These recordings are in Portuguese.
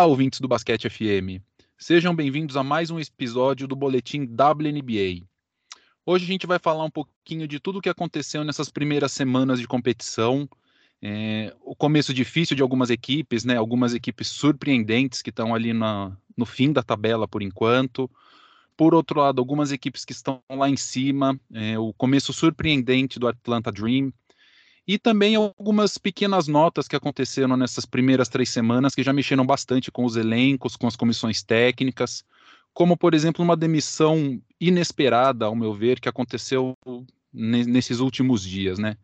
Olá, ouvintes do Basquete FM. Sejam bem-vindos a mais um episódio do Boletim WNBA. Hoje a gente vai falar um pouquinho de tudo o que aconteceu nessas primeiras semanas de competição. É, o começo difícil de algumas equipes, né? Algumas equipes surpreendentes que estão ali na, no fim da tabela por enquanto. Por outro lado, algumas equipes que estão lá em cima. É, o começo surpreendente do Atlanta Dream, e também algumas pequenas notas que aconteceram nessas primeiras três semanas que já mexeram bastante com os elencos, com as comissões técnicas, como, por exemplo, uma demissão inesperada, ao meu ver, que aconteceu nesses últimos dias, né?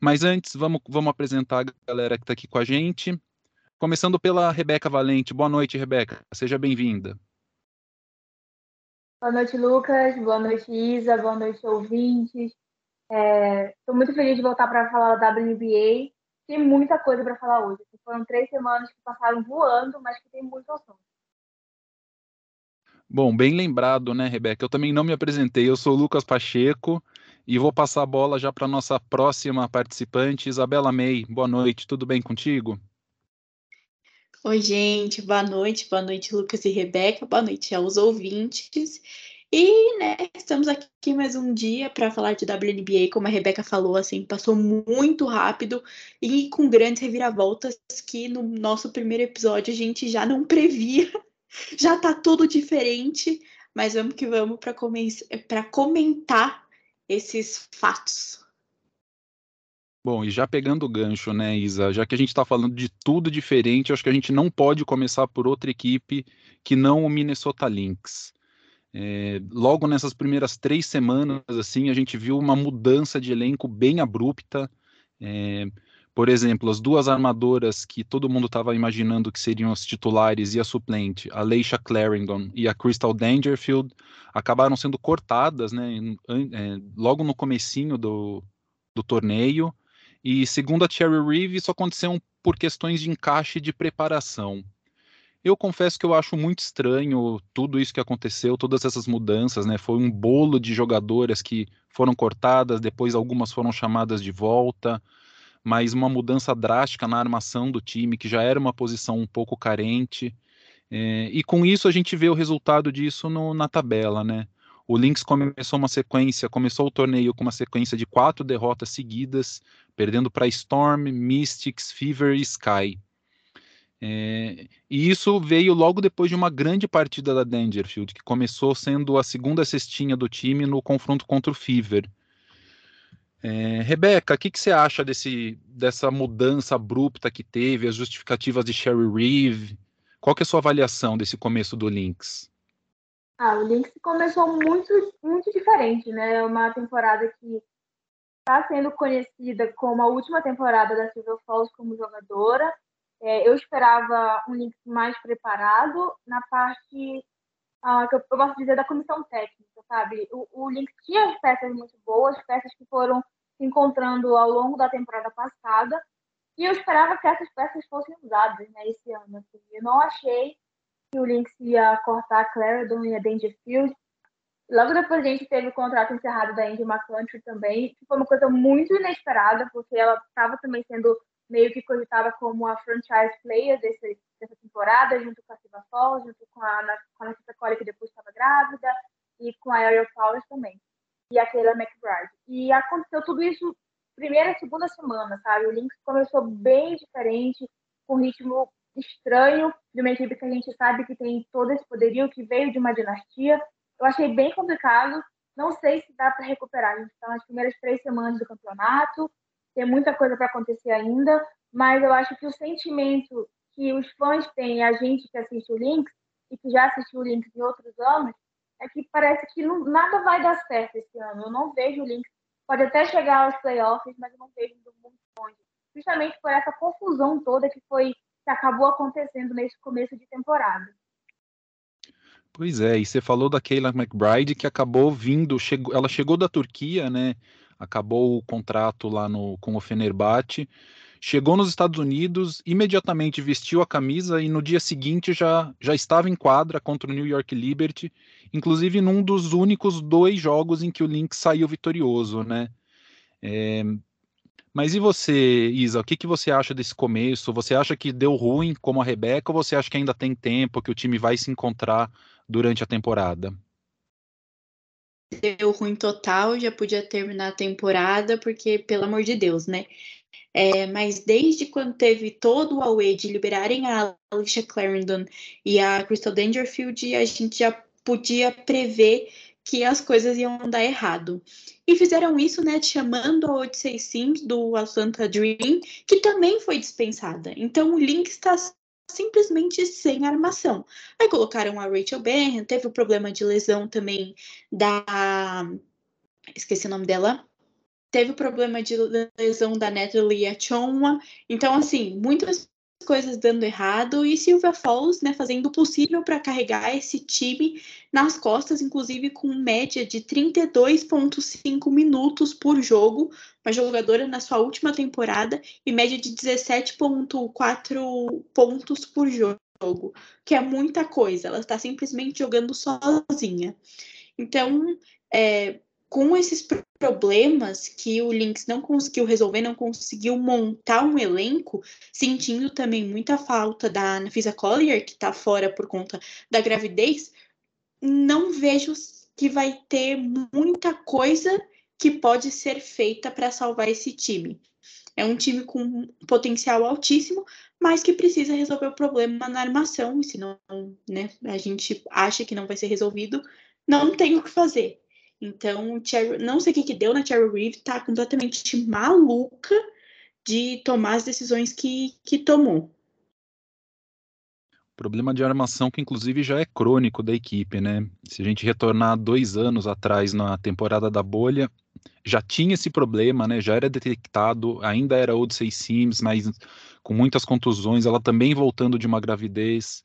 Mas antes, vamos, vamos apresentar a galera que está aqui com a gente. Começando pela Rebeca Valente. Boa noite, Rebeca. Seja bem-vinda. Boa noite, Lucas. Boa noite, Isa. Boa noite, ouvintes. Estou é, muito feliz de voltar para falar da WNBA. Tem muita coisa para falar hoje. Foram três semanas que passaram voando, mas que tem muito assunto. Bom, bem lembrado, né, Rebeca? Eu também não me apresentei. Eu sou o Lucas Pacheco e vou passar a bola já para nossa próxima participante, Isabela May. Boa noite, tudo bem contigo? Oi, gente, boa noite, boa noite, Lucas e Rebeca, boa noite aos ouvintes. E, né, estamos aqui mais um dia para falar de WNBA, como a Rebeca falou, assim, passou muito rápido e com grandes reviravoltas que no nosso primeiro episódio a gente já não previa. Já tá tudo diferente, mas vamos que vamos para comentar esses fatos. Bom, e já pegando o gancho, né, Isa, já que a gente está falando de tudo diferente, acho que a gente não pode começar por outra equipe que não o Minnesota Lynx. É, logo nessas primeiras três semanas, assim, a gente viu uma mudança de elenco bem abrupta. É, por exemplo, as duas armadoras que todo mundo estava imaginando que seriam as titulares e a suplente, a Leisha Clarendon e a Crystal Dangerfield, acabaram sendo cortadas, né, é, logo no comecinho do, do torneio. E segundo a Cherry Reeve, isso aconteceu por questões de encaixe de preparação. Eu confesso que eu acho muito estranho tudo isso que aconteceu, todas essas mudanças, né? Foi um bolo de jogadoras que foram cortadas, depois algumas foram chamadas de volta, mas uma mudança drástica na armação do time, que já era uma posição um pouco carente. É, e com isso a gente vê o resultado disso no, na tabela, né? O Lynx começou uma sequência, começou o torneio com uma sequência de quatro derrotas seguidas, perdendo para Storm, Mystics, Fever e Sky. É, e isso veio logo depois de uma grande partida da Dangerfield, que começou sendo a segunda cestinha do time no confronto contra o Fever. É, Rebeca, o que, que, você acha desse, dessa mudança abrupta que teve, as justificativas de Sherry Reeve? Qual que é a sua avaliação desse começo do Lynx? Ah, o Lynx começou muito, muito diferente, né? É uma temporada que está sendo conhecida como a última temporada da Silver Falls como jogadora, é, eu esperava um Lynx mais preparado na parte ah, que eu, eu de dizer da comissão técnica, sabe? O, o Lynx tinha peças muito boas, peças que foram se encontrando ao longo da temporada passada, e eu esperava que essas peças fossem usadas né, esse ano. Assim. Eu não achei que o Lynx ia cortar a Clarendon e a Dangerfield. Logo depois a gente teve o contrato encerrado da Andy McCountry também, que foi uma coisa muito inesperada, porque ela estava também sendo meio que cogitada como a franchise player desse, dessa temporada, junto com a Silva Falls, junto com a, com a Cole, que depois estava grávida, e com a Ariel Powers também, e a Kayla McBride. E aconteceu tudo isso primeira e segunda semana, sabe? O Lynx começou bem diferente, com um ritmo estranho, de uma equipe que a gente sabe que tem todo esse poderio, que veio de uma dinastia. Eu achei bem complicado, não sei se dá para recuperar. A gente está nas primeiras três semanas do campeonato, tem muita coisa para acontecer ainda, mas eu acho que o sentimento que os fãs têm, a gente que assiste o Lynx e que já assistiu o Lynx em outros anos, é que parece que não, nada vai dar certo esse ano. Eu não vejo o Lynx, pode até chegar aos playoffs, mas eu não vejo indo muito longe. Justamente por essa confusão toda que foi que acabou acontecendo nesse começo de temporada. Pois é, e você falou da Kayla McBride que acabou vindo, chegou, ela chegou da Turquia, né? Acabou o contrato lá no, com o Fenerbahçe, chegou nos Estados Unidos, imediatamente vestiu a camisa e no dia seguinte já, já estava em quadra contra o New York Liberty, inclusive num dos únicos dois jogos em que o Lynx saiu vitorioso, né? É, Mas e você, Isa, o que, que você acha desse começo? Você acha que deu ruim como a Rebeca ou você acha que ainda tem tempo, que o time vai se encontrar durante a temporada? Deu ruim total, já podia terminar a temporada, porque, pelo amor de Deus, né? É, mas desde quando teve todo o away de liberarem a Alicia Clarendon e a Crystal Dangerfield, a gente já podia prever que as coisas iam dar errado. E fizeram isso, né, chamando a Odyssey Sims do Atlanta Dream, que também foi dispensada. Então o Link está simplesmente sem armação. Aí colocaram a Rachel Benham, teve o problema de lesão também da esqueci o nome dela, teve o problema de lesão da Natalie Achonwa. Então, assim, muitas coisas dando errado e Silvia Falls, né, fazendo o possível para carregar esse time nas costas, inclusive com média de 32,5 minutos por jogo, uma jogadora na sua última temporada e média de 17,4 pontos por jogo, que é muita coisa. Ela está simplesmente jogando sozinha. Então, é, com esses problemas que o Lynx não conseguiu resolver, não conseguiu montar um elenco, sentindo também muita falta da Anfisa Collier, que está fora por conta da gravidez, não vejo que vai ter muita coisa que pode ser feita para salvar esse time. É um time com potencial altíssimo, mas que precisa resolver o problema na armação, e se não, né, a gente acha que não vai ser resolvido, não tem o que fazer. Então, não sei o que, que deu na Cherry Reeve, tá completamente maluca de tomar as decisões que, que tomou. Problema de armação que, inclusive, já é crônico da equipe, né? Se a gente retornar dois anos atrás na temporada da bolha, já tinha esse problema, né? Já era detectado, ainda era Odyssey Sims, mas com muitas contusões, ela também voltando de uma gravidez.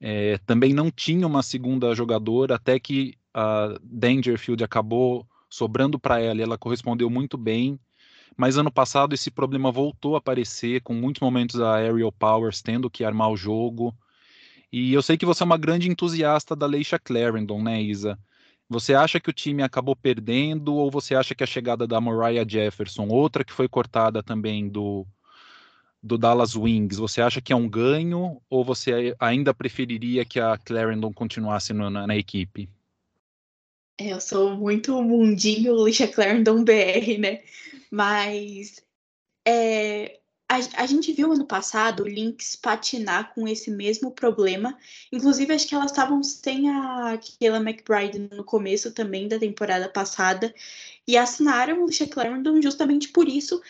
É, também não tinha uma segunda jogadora, até que a Dangerfield acabou sobrando para ela e ela correspondeu muito bem. Mas ano passado esse problema voltou a aparecer, com muitos momentos da Aerial Powers tendo que armar o jogo. E eu sei que você é uma grande entusiasta da Leisha Clarendon, né, Isa? Você acha que o time acabou perdendo ou você acha que a chegada da Mariah Jefferson, outra que foi cortada também do, do Dallas Wings, você acha que é um ganho ou você ainda preferiria que a Clarendon continuasse no, na, na equipe? É, eu sou muito mundinho Lisha Clarendon BR, né? Mas é, a, a, gente viu ano passado o Lynx patinar com esse mesmo problema. Inclusive, acho que elas estavam sem a Kayla McBride no começo também da temporada passada. E assinaram o Lisha Clarendon justamente por isso.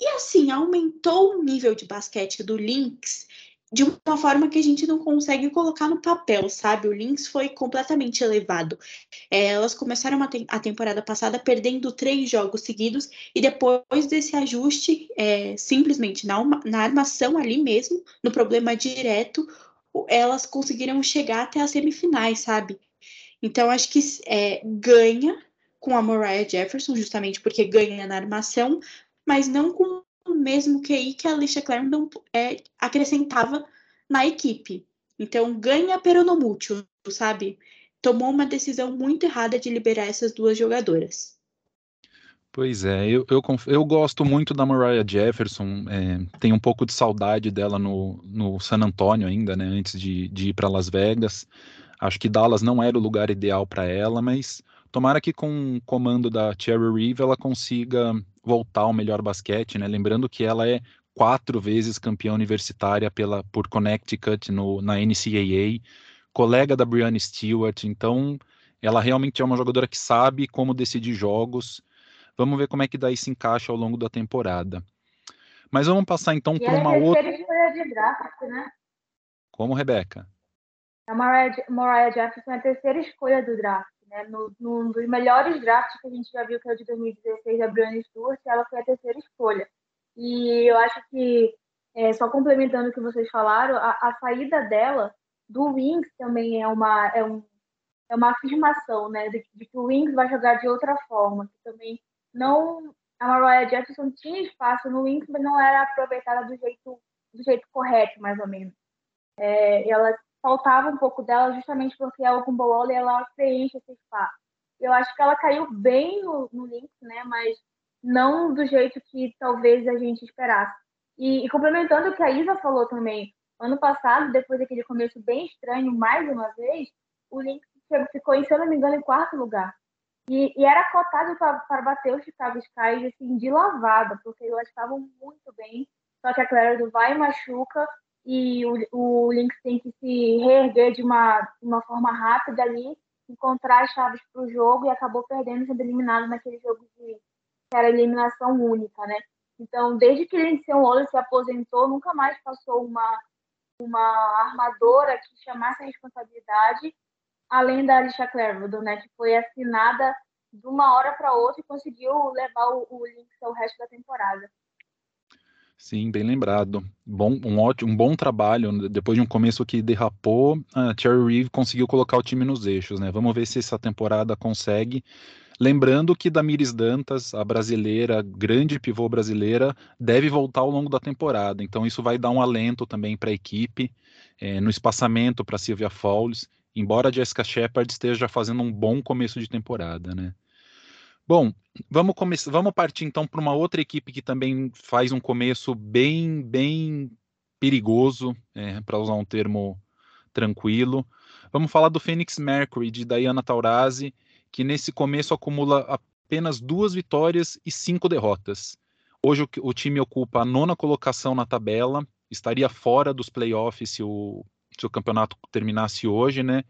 E assim, aumentou o nível de basquete do Lynx de uma forma que a gente não consegue colocar no papel, sabe? O Lynx foi completamente elevado. É, elas começaram a, te a, temporada passada perdendo três jogos seguidos e depois desse ajuste, é, simplesmente na, na armação ali mesmo, no problema direto, elas conseguiram chegar até as semifinais, sabe? Então acho que é, ganha com a Mariah Jefferson, justamente porque ganha na armação, mas não com o mesmo QI que a Alicia Clarendon é, acrescentava na equipe. Então, ganha peronomútil, sabe? Tomou uma decisão muito errada de liberar essas duas jogadoras. Pois é, eu, eu, eu gosto muito da Mariah Jefferson, é, tenho um pouco de saudade dela no, no San Antonio ainda, né, antes de, de ir para Las Vegas. Acho que Dallas não era o lugar ideal para ela, mas tomara que com o comando da Cherry Reeve ela consiga voltar ao melhor basquete, né? Lembrando que ela é quatro vezes campeã universitária pela, por Connecticut no, na NCAA, colega da Brianna Stewart, então ela realmente é uma jogadora que sabe como decidir jogos. Vamos ver como é que daí se encaixa ao longo da temporada. Mas vamos passar então para uma é outra. escolha de draft, né? Como, Rebeca? A Mariah, Mariah Jefferson é a terceira escolha do draft né? Num dos melhores drafts que a gente já viu, que é o de 2016, da Brianna Stewart, ela foi a terceira escolha. E eu acho que, é, só complementando o que vocês falaram, a, a, saída dela do Wings também é uma, é um, é uma afirmação, né? De, de, que o Wings vai jogar de outra forma, que também não... A Mariah Jefferson tinha espaço no Wings, mas não era aproveitada do jeito, do jeito correto, mais ou menos. É, ela faltava um pouco dela justamente porque a Okumbolole ela preenche esse espaço. Eu acho que ela caiu bem no, no Lynx, né? Mas não do jeito que talvez a gente esperasse. E, e complementando o que a Isa falou também, ano passado, depois daquele começo bem estranho, mais uma vez, o Lynx ficou, se eu não me engano, em quarto lugar. E, e era cotado para bater os Chicago Sky assim, de lavada, porque elas estavam muito bem. Só que a Clara do vai e machuca, e o, o Lynx tem que se reerguer de uma, uma forma rápida ali, encontrar as chaves para o jogo e acabou perdendo, sendo eliminado naquele jogo de que era eliminação única, né? Então, desde que Lindsay Wallace se aposentou, nunca mais passou uma, uma armadora que chamasse a responsabilidade, além da Alicia Clairvaux, né? Que foi assinada de uma hora para outra e conseguiu levar o, o Lynx ao resto da temporada. Sim, bem lembrado. Bom, um ótimo, um bom trabalho. Depois de um começo que derrapou, a Thierry Reeve conseguiu colocar o time nos eixos, né? Vamos ver se essa temporada consegue. Lembrando que Damiris Dantas, a brasileira, grande pivô brasileira, deve voltar ao longo da temporada. Então isso vai dar um alento também para a equipe, é, no espaçamento para Silvia Fowles, embora a Jessica Shepard esteja fazendo um bom começo de temporada, né? Bom, vamos começar, vamos partir então para uma outra equipe que também faz um começo bem, bem perigoso, é, para usar um termo tranquilo. Vamos falar do Phoenix Mercury de Diana Taurasi, que nesse começo acumula apenas duas vitórias e cinco derrotas. Hoje o, o time ocupa a nona colocação na tabela, estaria fora dos playoffs se o, se o campeonato terminasse hoje, né?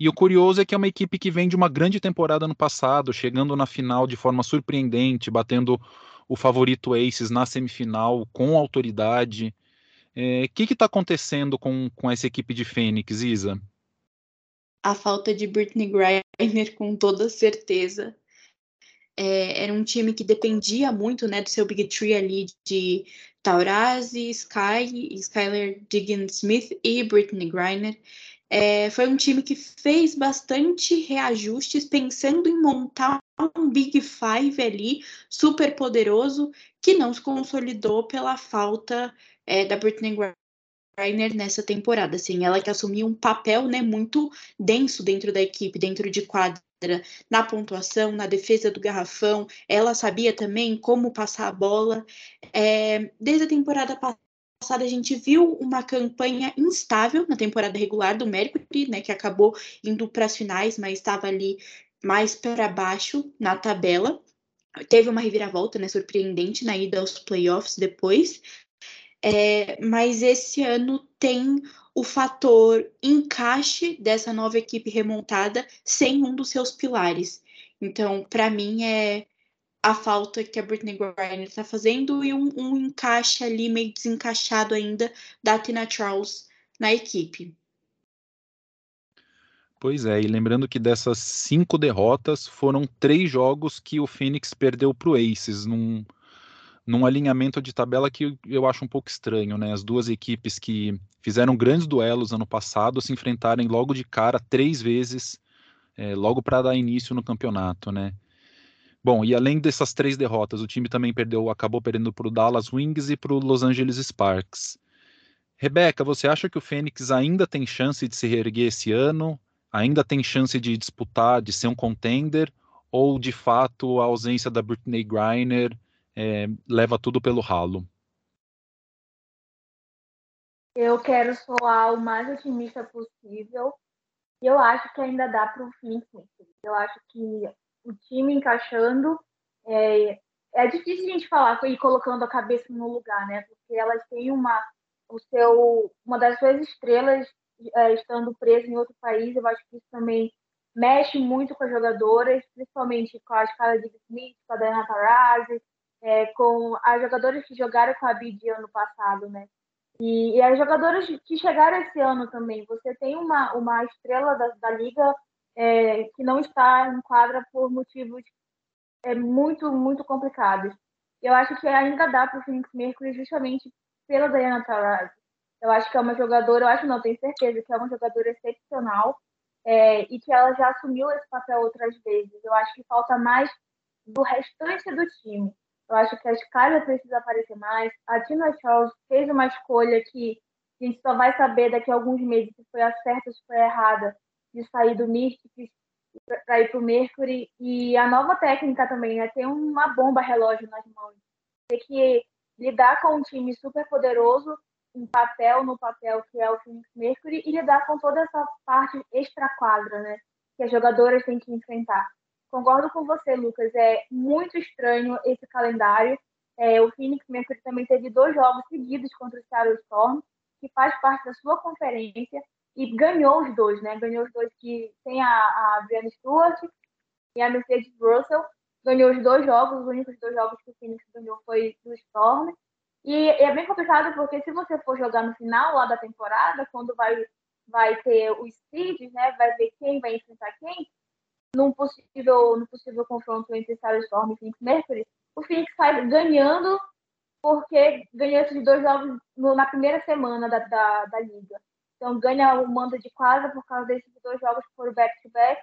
E o curioso é que é uma equipe que vem de uma grande temporada no passado, chegando na final de forma surpreendente, batendo o favorito Aces na semifinal com autoridade. O é, que está acontecendo com, com essa equipe de Fênix, Isa? A falta de Britney Griner, com toda certeza. É, era um time que dependia muito né, do seu Big Tree ali de Taurasi, Sky, Skyler Diggins Smith e Britney Griner. É, foi um time que fez bastante reajustes, pensando em montar um Big Five ali, super poderoso, que não se consolidou pela falta é, da Britney Griner nessa temporada. Assim, ela que assumiu um papel né, muito denso dentro da equipe, dentro de quadra, na pontuação, na defesa do garrafão. Ela sabia também como passar a bola. É, desde a temporada passada passada a gente viu uma campanha instável na temporada regular do Mercury, né, que acabou indo para as finais, mas estava ali mais para baixo na tabela. Teve uma reviravolta, né, surpreendente na ida aos playoffs depois. É, mas esse ano tem o fator encaixe dessa nova equipe remontada sem um dos seus pilares. Então, para mim, é a falta que a Britney Griner está fazendo e um, um, encaixe ali meio desencaixado ainda da Tina Charles na equipe. Pois é, e lembrando que dessas cinco derrotas foram três jogos que o Phoenix perdeu para o Aces, num, num alinhamento de tabela que eu acho um pouco estranho, né? As duas equipes que fizeram grandes duelos ano passado se enfrentarem logo de cara três vezes, é, logo para dar início no campeonato, né? Bom, e além dessas três derrotas, o time também perdeu, acabou perdendo para o Dallas Wings e para o Los Angeles Sparks. Rebeca, você acha que o Fênix ainda tem chance de se reerguer esse ano? Ainda tem chance de disputar, de ser um contender? Ou, de fato, a ausência da Britney Griner é, leva tudo pelo ralo? Eu quero soar o mais otimista possível. Eu acho que ainda dá para o Phoenix. Eu acho que o time encaixando. É, é difícil a gente falar e colocando a cabeça no lugar, né? Porque elas têm uma, o seu, uma das suas estrelas é, estando presa em outro país. Eu acho que isso também mexe muito com as jogadoras, principalmente com a escala de Smith, com a Diana Taurasi, é, com as jogadoras que jogaram com a Bid ano passado, né? E, e, as jogadoras que chegaram esse ano também. Você tem uma, uma estrela da, da liga é, que não está em quadra por motivos é, muito, muito complicados. Eu acho que ainda dá para o Phoenix Mercury justamente pela Diana Taurasi. Eu acho que é uma jogadora, eu acho não, tenho certeza que é uma jogadora excepcional é, e que ela já assumiu esse papel outras vezes. Eu acho que falta mais do restante do time. Eu acho que a Skyler precisa aparecer mais. A Tina Charles fez uma escolha que a gente só vai saber daqui a alguns meses se foi a certa ou se foi a errada de sair do Mystics para ir para o Mercury. E a nova técnica também é ter uma bomba relógio nas mãos. Ter que lidar com um time super poderoso, um papel no papel que é o Phoenix Mercury, e lidar com toda essa parte extra-quadra, né? Que as jogadoras têm que enfrentar. Concordo com você, Lucas. É muito estranho esse calendário. É, o Phoenix Mercury também teve dois jogos seguidos contra o Seattle Storm, que faz parte da sua conferência e ganhou os dois, né? Ganhou os dois que tem a, a Brianna Stewart e a Mercedes Russell. Ganhou os dois jogos, os únicos dois jogos que o Phoenix ganhou foi do Storm. E é bem complicado porque se você for jogar no final lá da temporada, quando vai, vai ter os seeds, né? Vai ver quem vai enfrentar quem. Num possível, num possível confronto entre Seattle Storm e Phoenix Mercury, o Phoenix sai ganhando porque ganhou esses dois jogos na primeira semana da, da, da liga. Então ganha o mando de casa por causa desses dois jogos que foram back-to-back.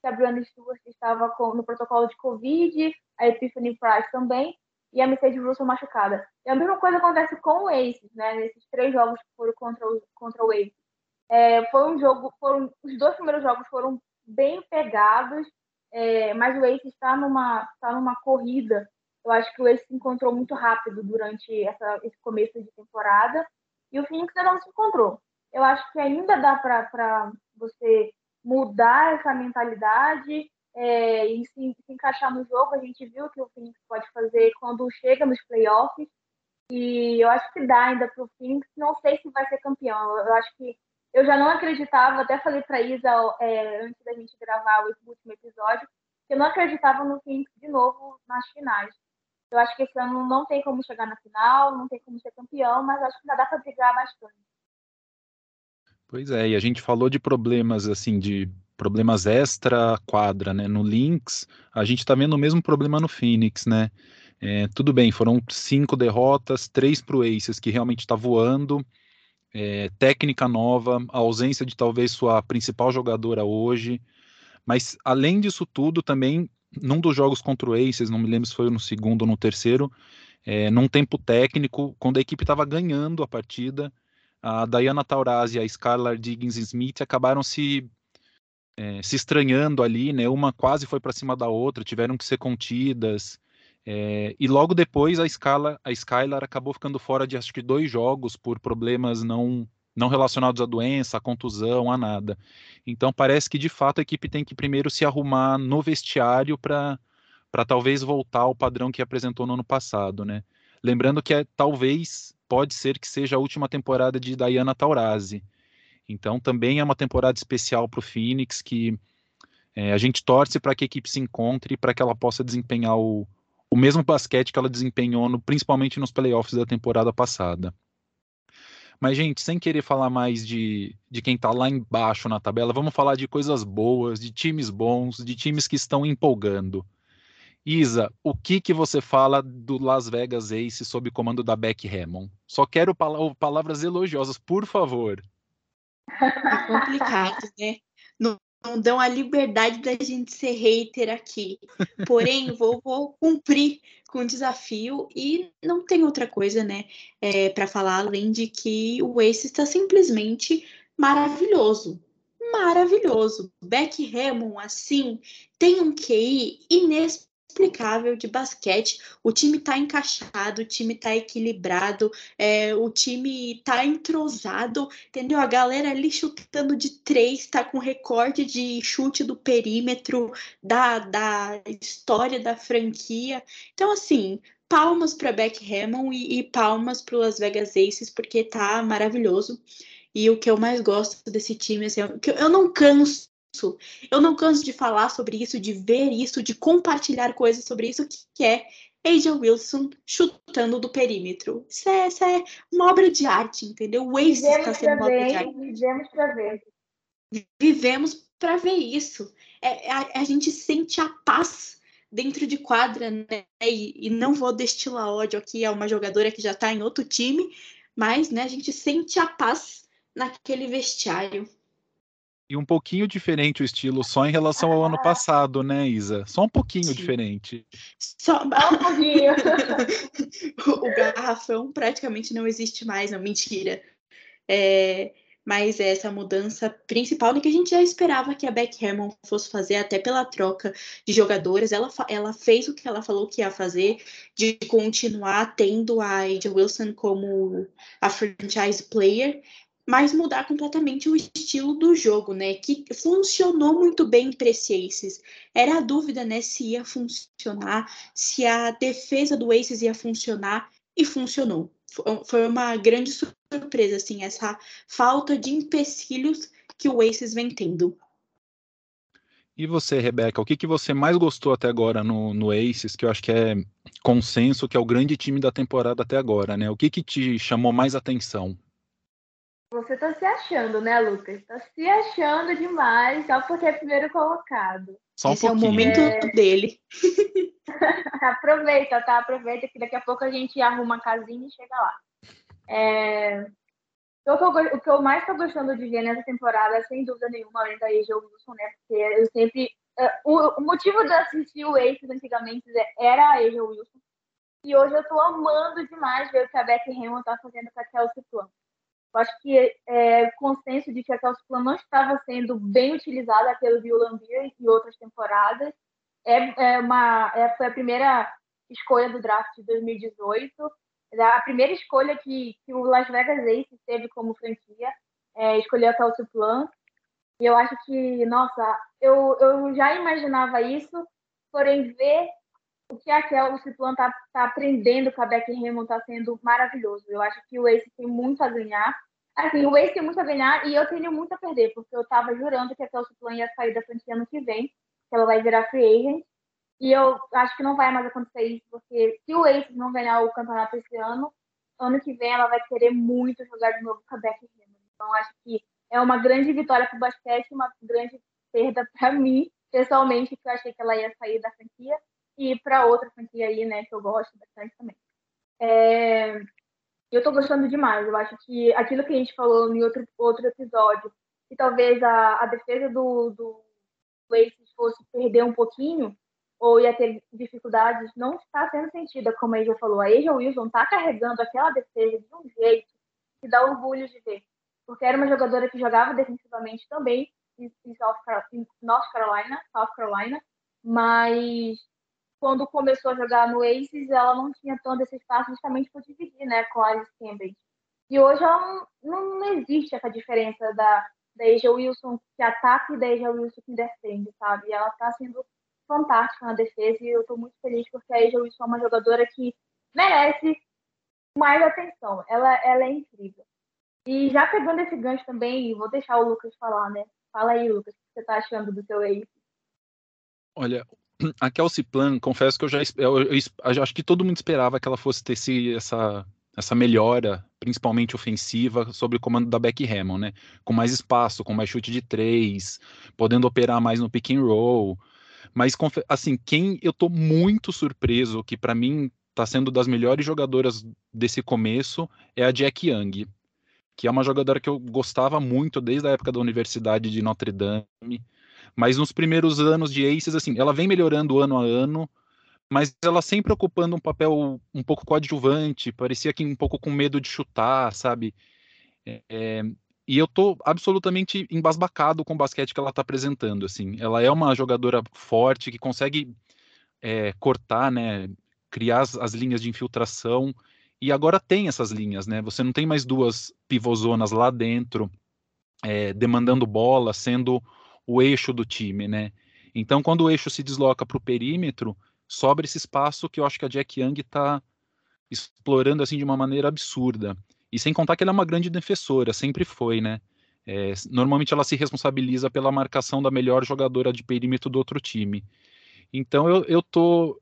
Que a Brianna Stewart estava com, no protocolo de Covid, a Epiphany Price também, e a Mercedes Russell machucada. E a mesma coisa acontece com o Aces, né? Nesses três jogos que foram contra o, contra o Aces. É, foi um jogo, foram, os dois primeiros jogos foram bem pegados, é, mas o Aces está numa, tá numa corrida. Eu acho que o Aces se encontrou muito rápido durante essa, esse começo de temporada e o Phoenix ainda não se encontrou eu acho que ainda dá para você mudar essa mentalidade é, e se, se, encaixar no jogo. A gente viu que o Phoenix pode fazer quando chega nos playoffs. E eu acho que dá ainda para o Phoenix. Não sei se vai ser campeão. Eu acho que eu já não acreditava, até falei para Isa é, antes da gente gravar o último episódio, que eu não acreditava no Phoenix de novo nas finais. Eu acho que esse ano não tem como chegar na final, não tem como ser campeão, mas acho que ainda dá para brigar bastante. Pois é, e a gente falou de problemas assim, de problemas extra quadra, né? No Lynx, a gente tá vendo o mesmo problema no Phoenix, né? É, tudo bem, foram cinco derrotas, três para o Aces, que realmente está voando, é, técnica nova, a ausência de talvez sua principal jogadora hoje, mas além disso tudo, também, num dos jogos contra o Aces, não me lembro se foi no segundo ou no terceiro, é, num tempo técnico, quando a equipe estava ganhando a partida, a Diana Taurasi e a Scarlett Diggins Smith acabaram se é, se estranhando ali, né? Uma quase foi para cima da outra, tiveram que ser contidas. É, e logo depois a Skylar, a Skylar acabou ficando fora de acho que dois jogos por problemas não não relacionados à doença, à contusão, a nada. Então parece que de fato a equipe tem que primeiro se arrumar no vestiário para para talvez voltar ao padrão que apresentou no ano passado, né? Lembrando que é, talvez pode ser que seja a última temporada de Diana Taurasi. Então também é uma temporada especial para o Phoenix que é, a gente torce para que a equipe se encontre para que ela possa desempenhar o, o mesmo basquete que ela desempenhou, no, principalmente nos playoffs da temporada passada. Mas, gente, sem querer falar mais de, de quem está lá embaixo na tabela, vamos falar de coisas boas, de times bons, de times que estão empolgando. Isa, o que que você fala do Las Vegas Ace sob comando da Beck Hammond? Só quero pal palavras elogiosas, por favor. É complicado, né? Não, não dão a liberdade da gente ser hater aqui. Porém, vou, vou cumprir com o desafio e não tem outra coisa, né, é, para falar além de que o Ace está simplesmente maravilhoso maravilhoso. Beck Hammond, assim, tem um QI inexplicável inexplicável de basquete. O time está encaixado, o time está equilibrado, é, o time está entrosado, entendeu? A galera ali chutando de três, está com recorde de chute do perímetro da, da história da franquia. Então, assim, palmas para Beck Hammond e, e palmas para Las Vegas Aces, porque tá maravilhoso. E o que eu mais gosto desse time, assim, eu, eu não canso isso. Eu não canso de falar sobre isso, de ver isso, de compartilhar coisas sobre isso, que é Aja Wilson chutando do perímetro. Isso é, isso é uma obra de arte, entendeu? O Ace está sendo uma obra de arte. Vivemos para ver. Vivemos para ver isso. É, a, a, gente sente a paz dentro de quadra, né? E, e não vou destilar ódio aqui a uma jogadora que já está em outro time, mas né, a gente sente a paz naquele vestiário. E um pouquinho diferente o estilo só em relação ao ano passado, né, Isa? Só um pouquinho Sim. diferente. Só um pouquinho. o garrafão praticamente não existe mais, não, mentira. É... mas essa mudança principal, né, que a gente já esperava que a Beck Hammond fosse fazer, até pela troca de jogadores, ela, ela fez o que ela falou que ia fazer, de continuar tendo a Aja Wilson como a franchise player, mas mudar completamente o estilo do jogo, né? Que funcionou muito bem para esse Aces. Era a dúvida, né, se ia funcionar, se a defesa do Aces ia funcionar, e funcionou. Foi uma grande surpresa, assim, essa falta de empecilhos que o Aces vem tendo. E você, Rebeca, o que, que você mais gostou até agora no, no Aces, que eu acho que é consenso, que é o grande time da temporada até agora, né? O que, que te chamou mais atenção? Você tá se achando, né, Lucas? Tá se achando demais, só porque é primeiro colocado. Só um Esse pouquinho. é o momento é... dele. Aproveita, tá? Aproveita que daqui a pouco a gente arruma a casinha e chega lá. É... O, que eu, o que eu mais tô gostando de ver nessa temporada, sem dúvida nenhuma, além da Asia Wilson, né? Porque eu sempre. Uh, o, motivo de assistir o Aces antigamente era a Asia Wilson. E hoje eu tô amando demais ver o que a Beck Hammond tá fazendo com a Kelsey Plum. Eu acho que é consenso de que a Plum não estava sendo bem utilizada pelo Bill Lambier e outras temporadas é, é uma, é, foi a primeira escolha do draft de 2018. É a primeira escolha que, que o Las Vegas Aces teve como franquia, é, escolheu a Kelsey Plan. E eu acho que, nossa, eu, eu já imaginava isso, porém ver o que a Kelsey Plan está tá aprendendo com a Beck Hammond está sendo maravilhoso. Eu acho que o Ace tem muito a ganhar. Assim, o Ace tem muito a ganhar e eu tenho muito a perder, porque eu estava jurando que a Kelsey Plan ia sair da franquia ano que vem que ela vai virar free agent. E eu acho que não vai mais acontecer isso, porque se o Aces não ganhar o campeonato esse ano, ano que vem ela vai querer muito jogar de novo com a Beck Hammond. Então acho que é uma grande vitória para o basquete, uma grande perda para mim, pessoalmente, que eu achei que ela ia sair da franquia, e para outra franquia aí, né, que eu gosto bastante também. É... Eu estou gostando demais. Eu acho que aquilo que a gente falou em outro, outro episódio, que talvez a, a defesa do, do Aces fosse perder um pouquinho, ou ia ter dificuldades, não está sendo sentida, como a Asia falou. A Asia Wilson está carregando aquela defesa de um jeito que dá orgulho de ver. Porque era uma jogadora que jogava defensivamente também em, North Carolina, South Carolina, mas quando começou a jogar no Aces, ela não tinha tanto esse espaço justamente por dividir né, com a Alice Cambridge. E hoje ela não, não existe essa diferença da, da Asia Wilson que ataca e da Asia Wilson que defende, sabe? E ela está sendo fantástica na defesa e eu estou muito feliz porque a Asia Wilson é uma jogadora que merece mais atenção. Ela, ela é incrível. E já pegando esse gancho também, vou deixar o Lucas falar, né? Fala aí, Lucas, o que você está achando do seu ex? Olha, a Kelsey Plan, confesso que eu já eu, eu, eu, acho que todo mundo esperava que ela fosse ter esse, essa essa melhora, principalmente ofensiva, sobre o comando da Beck Hammond, né? Com mais espaço, com mais chute de três, podendo operar mais no pick and roll. Mas, assim, quem eu tô muito surpreso, que para mim tá sendo das melhores jogadoras desse começo, é a Jack Young, que é uma jogadora que eu gostava muito desde a época da Universidade de Notre Dame. Mas nos primeiros anos de Aces, assim, ela vem melhorando ano a ano, mas ela sempre ocupando um papel um pouco coadjuvante, parecia que um pouco com medo de chutar, sabe? É, e eu tô absolutamente embasbacado com o basquete que ela tá apresentando, assim. Ela é uma jogadora forte que consegue é, cortar, né? Criar as, as, linhas de infiltração. E agora tem essas linhas, né? Você não tem mais duas pivôzonas lá dentro, é, demandando bola, sendo o eixo do time, né? Então, quando o eixo se desloca para o perímetro, sobra esse espaço que eu acho que a Jack Young está explorando assim de uma maneira absurda. E sem contar que ela é uma grande defensora, sempre foi, né? É, normalmente ela se responsabiliza pela marcação da melhor jogadora de perímetro do outro time. Então eu, eu tô.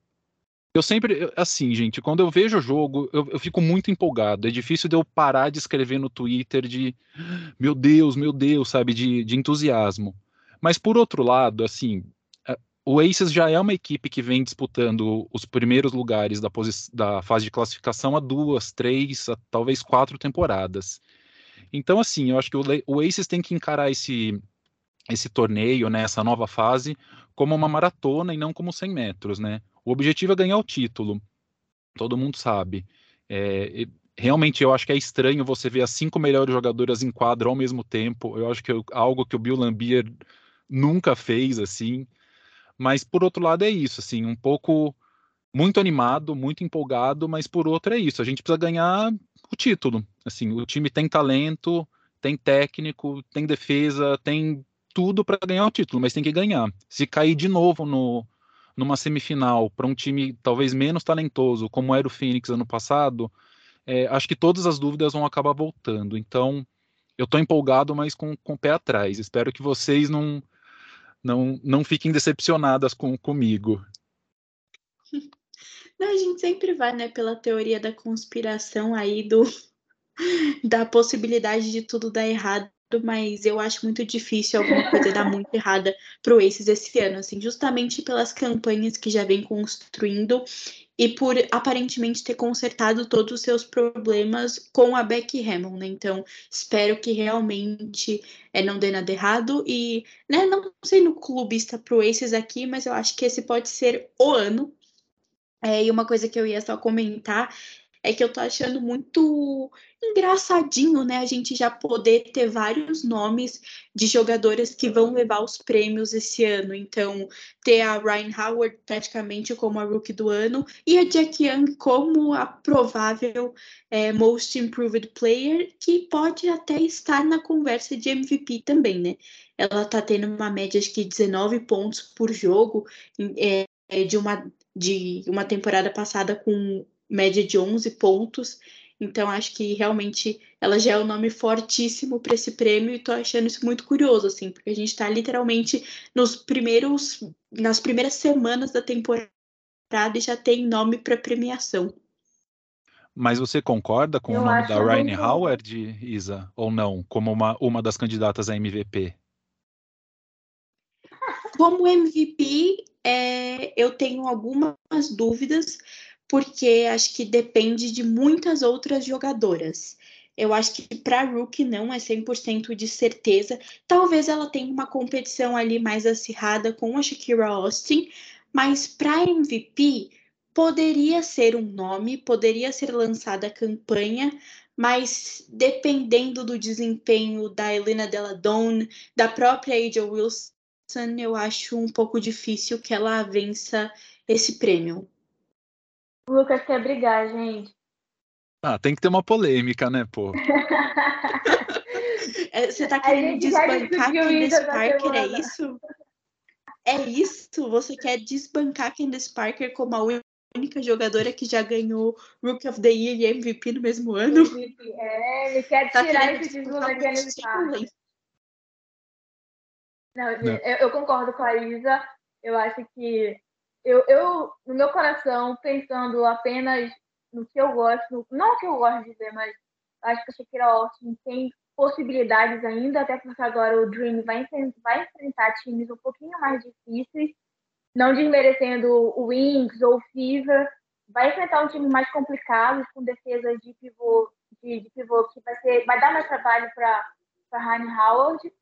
Eu sempre. Assim, gente, quando eu vejo o jogo, eu, eu fico muito empolgado. É difícil de eu parar de escrever no Twitter de meu Deus, meu Deus, sabe? De, de entusiasmo. Mas por outro lado, assim, o Aces já é uma equipe que vem disputando os primeiros lugares da, da fase de classificação há duas, três, talvez quatro temporadas. Então, assim, eu acho que o, o Aces tem que encarar esse, esse torneio, né, essa nova fase, como uma maratona e não como 100 metros, né? O objetivo é ganhar o título, todo mundo sabe. É, realmente eu acho que é estranho você ver as cinco melhores jogadoras em quadro ao mesmo tempo. Eu acho que é algo que o Bill Lambier nunca fez assim. Mas por outro lado é isso, assim, um pouco muito animado, muito empolgado, mas por outro é isso. A gente precisa ganhar o título. Assim, o time tem talento, tem técnico, tem defesa, tem tudo para ganhar o título, mas tem que ganhar. Se cair de novo no, numa semifinal para um time talvez menos talentoso, como era o Phoenix ano passado, é, acho que todas as dúvidas vão acabar voltando. Então, eu estou empolgado, mas com, com o pé atrás. Espero que vocês não, não, não fiquem decepcionadas com, comigo. Não, a gente sempre vai, né, pela teoria da conspiração aí do da possibilidade de tudo dar errado, mas eu acho muito difícil alguma coisa dar muito errada pro Aces esse ano, assim, justamente pelas campanhas que já vem construindo e por aparentemente ter consertado todos os seus problemas com a Becky Hammond, né? Então, espero que realmente é, não dê nada errado e, né, não sei no clubista pro Aces aqui, mas eu acho que esse pode ser o ano é, e uma coisa que eu ia só comentar é que eu tô achando muito engraçadinho, né? A gente já poder ter vários nomes de jogadoras que vão levar os prêmios esse ano. Então, ter a Ryan Howard praticamente como a rookie do ano e a Jack Young como a provável é, Most Improved Player, que pode até estar na conversa de MVP também, né? Ela tá tendo uma média de 19 pontos por jogo, é, de uma de uma temporada passada com média de 11 pontos. Então, acho que realmente ela já é um nome fortíssimo para esse prêmio e estou achando isso muito curioso, assim, porque a gente está literalmente nos primeiros, nas primeiras semanas da temporada e já tem nome para premiação. Mas você concorda com Eu o nome da Ryan muito... Howard, Isa, ou não, como uma, uma das candidatas a MVP? Como MVP, é, eu tenho algumas dúvidas, porque acho que depende de muitas outras jogadoras. Eu acho que para Rookie não é 100% de certeza. Talvez ela tenha uma competição ali mais acirrada com a Shakira Austin, mas para MVP poderia ser um nome, poderia ser lançada a campanha, mas dependendo do desempenho da Helena Deladon, da própria Aja Wilson, eu acho um pouco difícil que ela vença esse prêmio. O Lucas quer brigar, gente. Ah, tem que ter uma polêmica, né, pô? É, você tá querendo desbancar Candace Parker, é isso? É isso? Você quer desbancar Candace Parker como a única jogadora que já ganhou Rookie of the Year e MVP no mesmo ano? É, ele quer tá tirar esse título da Candace Parker. Não, eu, eu, concordo com a Isa. Eu acho que eu, eu, no meu coração, pensando apenas no que eu gosto, não o que eu gosto de ver, mas acho que a Shakira Austin tem possibilidades ainda, até porque agora o Dream vai, vai enfrentar times um pouquinho mais difíceis, não desmerecendo o Wings ou o Fever, vai enfrentar um time mais complicado, com defesas de pivô, de, de pivô que vai, ser, vai dar mais trabalho para Ryan Howard,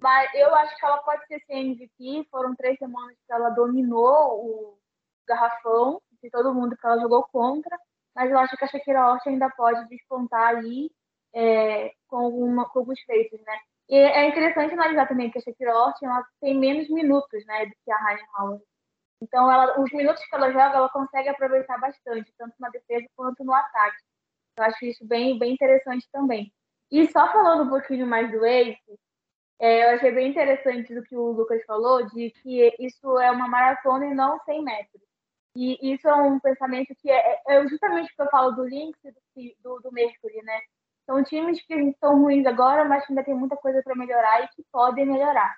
mas eu acho que ela pode ser MVP. Foram três semanas que ela dominou o garrafão de todo mundo que ela jogou contra. Mas eu acho que a Shakira Orte ainda pode despontar aí é, com, alguma, com alguns feitos, né? E é interessante analisar também que a Shakira ela tem menos minutos, né, do que a Ryan Howard. Então, ela, os minutos que ela joga, ela consegue aproveitar bastante, tanto na defesa quanto no ataque. Eu acho isso bem, bem interessante também. E só falando um pouquinho mais do Ace, é, eu achei bem interessante do que o Lucas falou, de que isso é uma maratona e não 100 metros. E isso é um pensamento que é, é justamente o que eu falo do Lynx e do, do, do Mercury, né? São times que estão ruins agora, mas que ainda tem muita coisa para melhorar e que podem melhorar.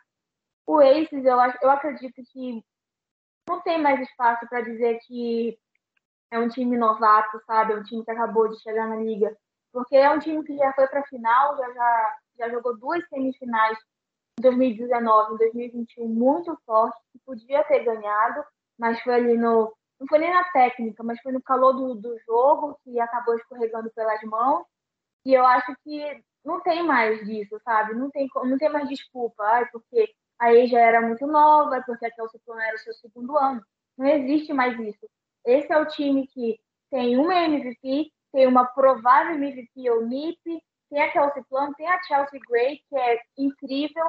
O Aces, eu, eu acredito que não tem mais espaço para dizer que é um time novato, sabe? É um time que acabou de chegar na liga. Porque é um time que já foi para a final, já, já já jogou duas semifinais em 2019 e 2021 muito forte, que podia ter ganhado, mas foi ali no. Não foi nem na técnica, mas foi no calor do, do jogo que acabou escorregando pelas mãos. E eu acho que não tem mais disso, sabe? Não tem, não tem mais desculpa. Ai, porque aí já era muito nova, porque a Kelsey Plum era o seu segundo ano. Não existe mais isso. Esse é o time que tem uma MVP, tem uma provável MVP ou MIP, tem a Kelsey Plum, tem a Chelsea Gray, que é incrível,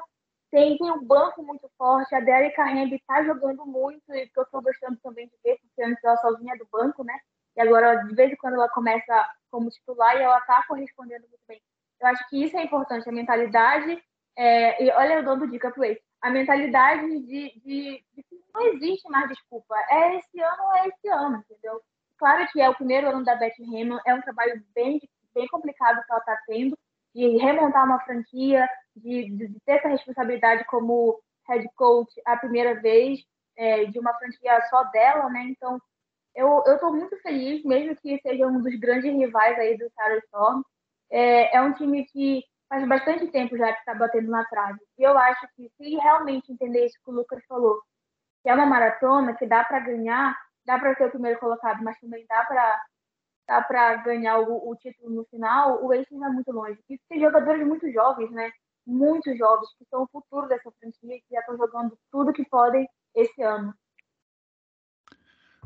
tem, tem um banco muito forte, a Derek Henry está jogando muito, e que eu estou gostando também de ver, porque antes ela só vinha do banco, né? E agora, de vez em quando, ela começa como titular e ela está correspondendo muito bem. Eu acho que isso é importante, a mentalidade. É, e olha, eu dando dica para a mentalidade de, de, de, que não existe mais desculpa. É esse ano é esse ano, entendeu? Claro que é o primeiro ano da Beth Hammond, é um trabalho bem, bem complicado que ela está tendo, de remontar uma franquia, de, de, ter essa responsabilidade como head coach a primeira vez, é, de uma franquia só dela, né? Então, eu estou muito feliz, mesmo que seja um dos grandes rivais aí do Sarah Storm. É, é um time que faz bastante tempo já que está batendo na trave. E eu acho que se realmente entender isso que o Lucas falou, que é uma maratona, que dá para ganhar, dá para ser o primeiro colocado, mas também dá para dá para ganhar o, o, título no final, o Aces vai muito longe. E tem jogadores muito jovens, né? Muito jovens, que são o futuro dessa franquia, que já estão jogando tudo que podem esse ano.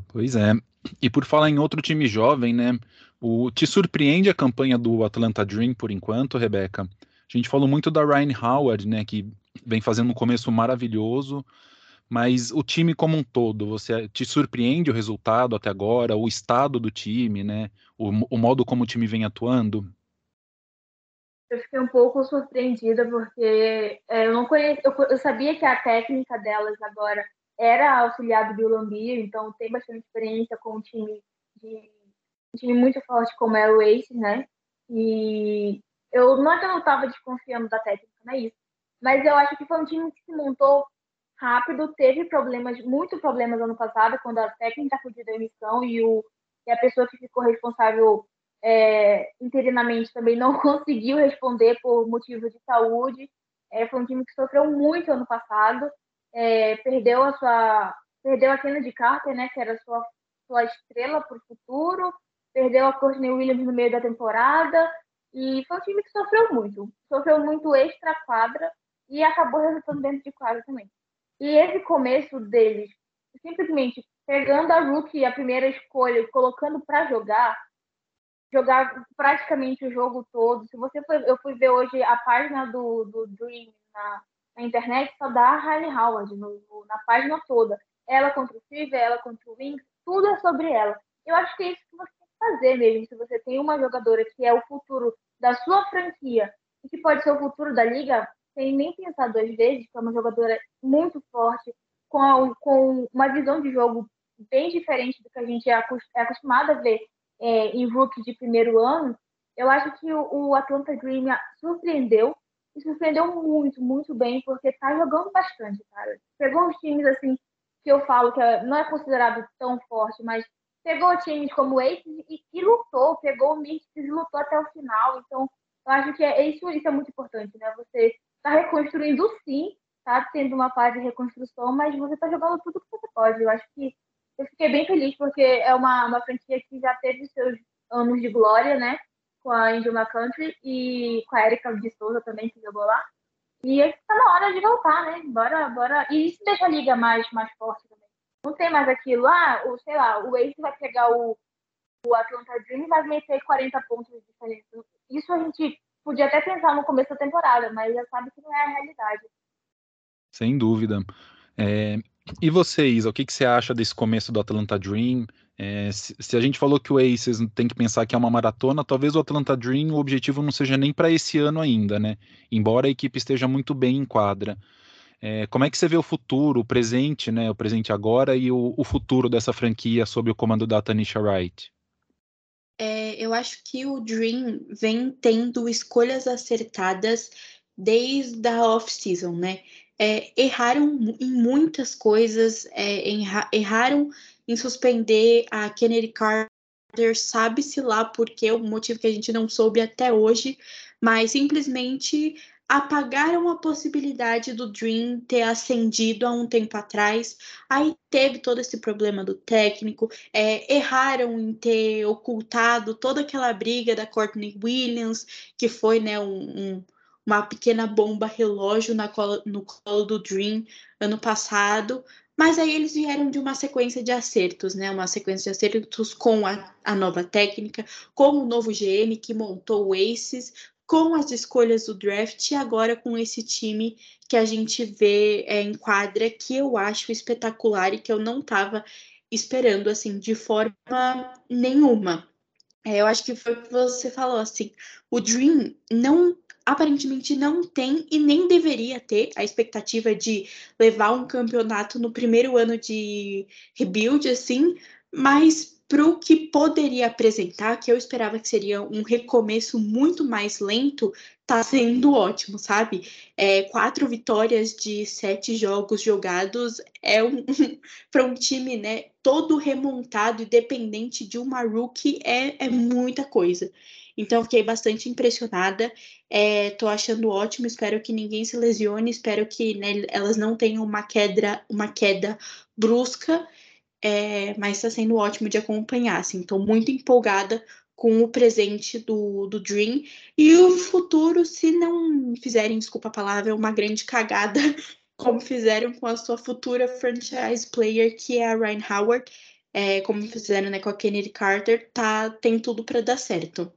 Pois é. E por falar em outro time jovem, né? O, te surpreende a campanha do Atlanta Dream por enquanto, Rebeca? A gente falou muito da Ryan Howard, né? Que vem fazendo um começo maravilhoso, mas o time como um todo, você te surpreende o resultado até agora, o estado do time, né? O, o modo como o time vem atuando? Eu fiquei um pouco surpreendida porque é, eu não conheço, eu, eu sabia que a técnica delas agora era auxiliar do Bill Lambir, então tem bastante experiência com um time de um time muito forte como é o Ace, né? E eu não é que eu não estava desconfiando da técnica, não é isso. Mas eu acho que foi um time que se montou rápido, teve problemas, muito problemas ano passado, quando a técnica de demissão e, o, e a pessoa que ficou responsável é, interinamente também não conseguiu responder por motivo de saúde. É, foi um time que sofreu muito ano passado é, perdeu a sua perdeu a Kennedy Carter, né, que era sua sua estrela para o futuro, perdeu a Courtney Williams no meio da temporada e foi um time que sofreu muito, sofreu muito extra quadra e acabou resultando dentro de quadra também. E esse começo deles, simplesmente pegando a rookie, a primeira escolha, colocando para jogar, jogar praticamente o jogo todo. Se você foi, eu fui ver hoje a página do, do Dream na, na internet só dá a Riley Howard no, no, na página toda. Ela contra o Fever, ela contra o Wings, tudo é sobre ela. Eu acho que é isso que você tem que fazer mesmo. Se você tem uma jogadora que é o futuro da sua franquia e que pode ser o futuro da liga, sem nem pensar duas vezes, que é uma jogadora muito forte, com, a, com uma visão de jogo bem diferente do que a gente é, é acostumado a ver é, em rookie de primeiro ano, eu acho que o, o Atlanta Dream surpreendeu e surpreendeu muito, muito bem, porque tá jogando bastante, cara. Pegou uns times, assim, que eu falo que é, não é considerado tão forte, mas pegou times como Aces e, e, lutou, pegou o Memphis e lutou até o final. Então, eu acho que é, isso, isso é muito importante, né? Você tá reconstruindo sim, tá tendo uma fase de reconstrução, mas você tá jogando tudo que você pode. Eu acho que eu fiquei bem feliz, porque é uma, uma franquia que já teve seus anos de glória, né? com a Angel McCountry e com a Erika de Souza também, que jogou lá. E está na hora de voltar, né? Bora, bora. E isso deixa a liga mais, mais forte também. Não tem mais aquilo, ah, o, sei lá, o Ace vai pegar o, o Atlanta Dream e vai meter 40 pontos de diferença. Isso a gente podia até pensar no começo da temporada, mas já sabe que não é a realidade. Sem dúvida. É, e você, Isa, o que, que você acha desse começo do Atlanta Dream? É, se, a gente falou que o Aces tem que pensar que é uma maratona, talvez o Atlanta Dream o objetivo não seja nem para esse ano ainda, né? Embora a equipe esteja muito bem em quadra. É, como é que você vê o futuro, o presente, né? O presente agora e o, o futuro dessa franquia sob o comando da Tanisha Wright? É, eu acho que o Dream vem tendo escolhas acertadas desde a off-season, né? É, erraram em muitas coisas, é, erraram em suspender a Kennedy Carter, sabe-se lá porque o motivo que a gente não soube até hoje, mas simplesmente apagaram a possibilidade do Dream ter ascendido há um tempo atrás. Aí teve todo esse problema do técnico, é, erraram em ter ocultado toda aquela briga da Courtney Williams, que foi né, um, um, uma pequena bomba relógio na cola, no colo do Dream ano passado, Mas aí eles vieram de uma sequência de acertos, né? Uma sequência de acertos com a, a nova técnica, com o novo GM que montou o Aces, com as escolhas do draft e agora com esse time que a gente vê é, em quadra que eu acho espetacular e que eu não estava esperando assim de forma nenhuma. É, eu acho que foi o que você falou assim, o Dream não aparentemente não tem e nem deveria ter a expectativa de levar um campeonato no primeiro ano de rebuild, assim, mas para o que poderia apresentar, que eu esperava que seria um recomeço muito mais lento, tá sendo ótimo, sabe? É, quatro vitórias de sete jogos jogados é um para um time, né? Todo remontado e dependente de uma rookie é, é muita coisa. Então, fiquei bastante impressionada. É, achando ótimo. Espero que ninguém se lesione. Espero que né, elas não tenham uma queda, uma queda brusca. É, mas está sendo ótimo de acompanhar. Estou assim, muito empolgada com o presente do, do Dream e o futuro, se não fizerem, desculpa a palavra, uma grande cagada, como fizeram com a sua futura franchise player, que é a Ryan Howard, é, como fizeram né, com a Kennedy Carter, tá, tem tudo para dar certo.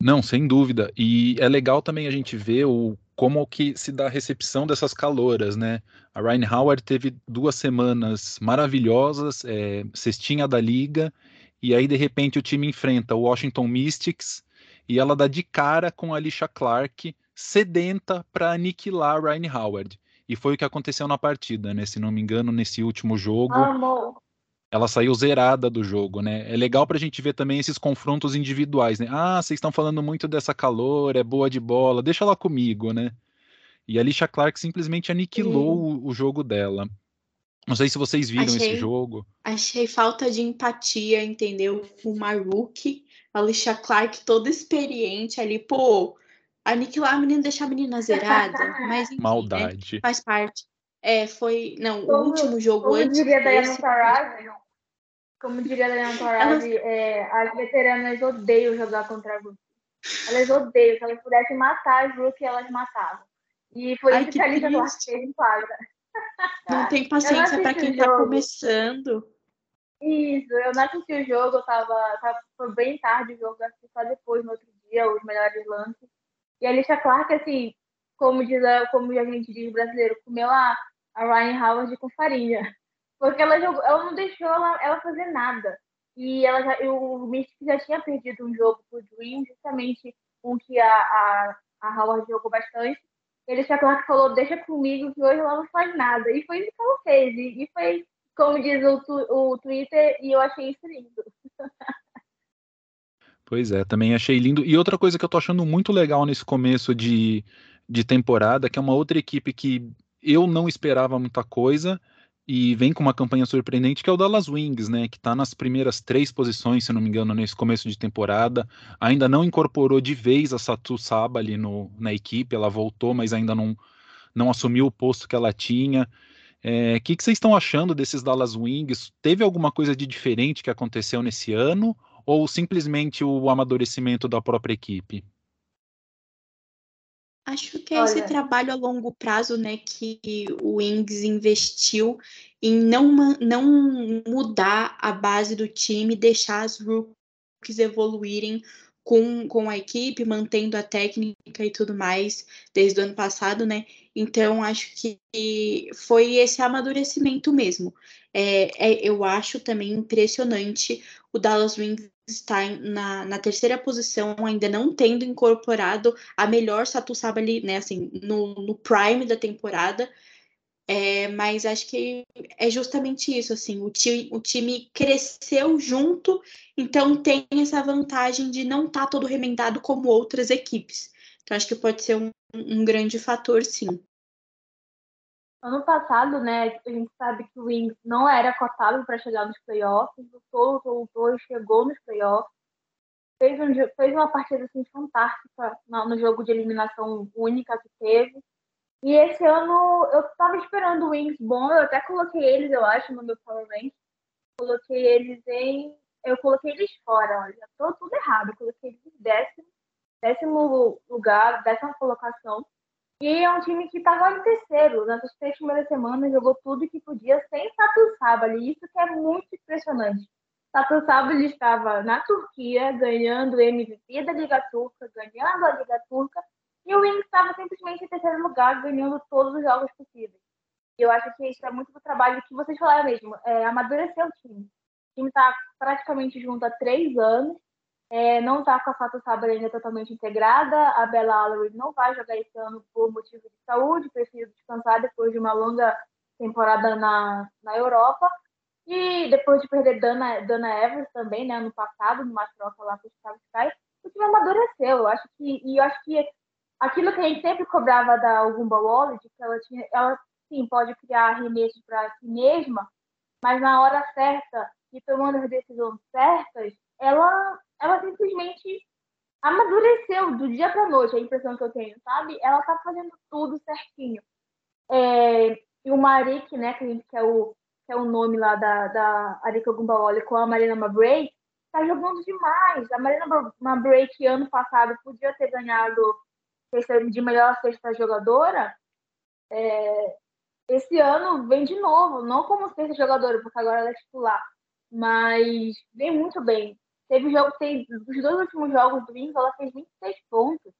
Não, sem dúvida. E é legal também a gente ver o como que se dá a recepção dessas caloras, né? A Ryan Howard teve duas semanas maravilhosas, é, cestinha da liga, e aí de repente o time enfrenta o Washington Mystics e ela dá de cara com a Alicia Clark, sedenta para aniquilar a Ryan Howard. E foi o que aconteceu na partida, né? Se não me engano, nesse último jogo. Amor ela saiu zerada do jogo, né? É legal para a gente ver também esses confrontos individuais, né? Ah, vocês estão falando muito dessa calor, é boa de bola, deixa ela comigo, né? E a Alicia Clark simplesmente aniquilou o, o, jogo dela. Não sei se vocês viram achei, esse jogo. Achei falta de empatia, entendeu? O Maruk, a Alicia Clark toda experiente ali, pô, aniquilar a menina, deixar a menina zerada, mas enfim, né? Maldade. Né? Faz parte. É, foi. Não, como, o último jogo como antes. Diria desse... Diana como diria a Diana Taurasi, é, as veteranas odeiam jogar contra a Brook. Elas odeiam. Se elas pudessem matar a Brook, elas matavam. E foi Ai, isso que, a Lisa Duarte fez em quadra. Não tem paciência para quem está começando. Isso, eu não assisti o jogo, eu tava, tava, foi bem tarde o jogo, assisti só depois, no outro dia, os melhores lances. E a Alicia Clark, assim, como, diz a, como a gente diz brasileiro, comeu a, a Ryan Howard com farinha. Porque ela, jogou, ela não deixou ela, ela fazer nada. E ela já, o Mystic já tinha perdido um jogo pro Dream, justamente um que a, a, a Howard jogou bastante. Ele já que falou, deixa comigo que hoje ela não faz nada. E foi isso que ela fez. E, e foi, como diz o, o Twitter, e eu achei isso lindo. Pois é, também achei lindo. E outra coisa que eu tô achando muito legal nesse começo de, de temporada, que é uma outra equipe que eu não esperava muita coisa e vem com uma campanha surpreendente, que é o Dallas Wings, né, que está nas primeiras três posições, se não me engano, nesse começo de temporada. Ainda não incorporou de vez a Satu Saba ali no, na equipe, ela voltou, mas ainda não, não assumiu o posto que ela tinha. O é, que, que vocês estão achando desses Dallas Wings? Teve alguma coisa de diferente que aconteceu nesse ano? Ou simplesmente o amadurecimento da própria equipe? Acho que é esse trabalho a longo prazo, né, que o Wings investiu em não, não mudar a base do time, deixar as rookies evoluírem com, com a equipe, mantendo a técnica e tudo mais desde o ano passado, né? Então, acho que foi esse amadurecimento mesmo. É, é, eu acho também impressionante o Dallas Wings está na, na, terceira posição, ainda não tendo incorporado a melhor Satu ali, né, assim, no, no prime da temporada. É, mas acho que é justamente isso, assim, o, ti, o time cresceu junto, então tem essa vantagem de não estar tá todo remendado como outras equipes. Então acho que pode ser um, um grande fator, sim. Ano passado, né, a gente sabe que o Wings não era cotado para chegar nos playoffs, lutou, lutou e chegou nos playoffs. Fez, um, fez uma partida assim, fantástica no, jogo de eliminação única que teve. E esse ano eu estava esperando o Wings bom, eu até coloquei eles, eu acho, no meu Power Rank. Coloquei eles em. Eu coloquei eles fora, olha, tô tudo errado. Eu coloquei eles em décimo, décimo lugar, décima colocação. E é um time que estava em terceiro. Nessas três primeiras semanas jogou tudo que podia sem Satu Sabali. Isso que é muito impressionante. Satu Sabali estava na Turquia, ganhando o MVP da Liga Turca, ganhando a Liga Turca. E o Wings estava simplesmente em terceiro lugar, ganhando todos os jogos possíveis. Eu acho que isso é muito do trabalho que vocês falaram mesmo. É, amadurecer o time. O time está praticamente junto há três anos é, não está com a Fato Sabre ainda totalmente integrada. A Bella Allery não vai jogar esse ano por motivo de saúde, precisa descansar depois de uma longa temporada na, na Europa. E depois de perder Dana, Dana Evers também, né, ano passado, numa troca lá com o Chicago Sky, o time amadureceu. Eu acho que, e eu acho que aquilo que a gente sempre cobrava da Ogumba Wallet, que ela tinha, ela sim pode criar arremessos para si mesma, mas na hora certa e tomando as decisões certas, ela ela simplesmente amadureceu do dia para noite, a impressão que eu tenho, sabe? Ela tá fazendo tudo certinho. É, e o Marik, né, que, a gente, que, é o, que é o nome lá da, da Arika Gumbaoli com a Marina Mabray, tá jogando demais. A Marina Mabray, que ano passado podia ter ganhado de melhor sexta jogadora, é, esse ano vem de novo, não como sexta jogadora, porque agora ela é titular, mas vem muito bem. Teve jogo, tem, os dois últimos jogos do Wings, ela fez 26 pontos.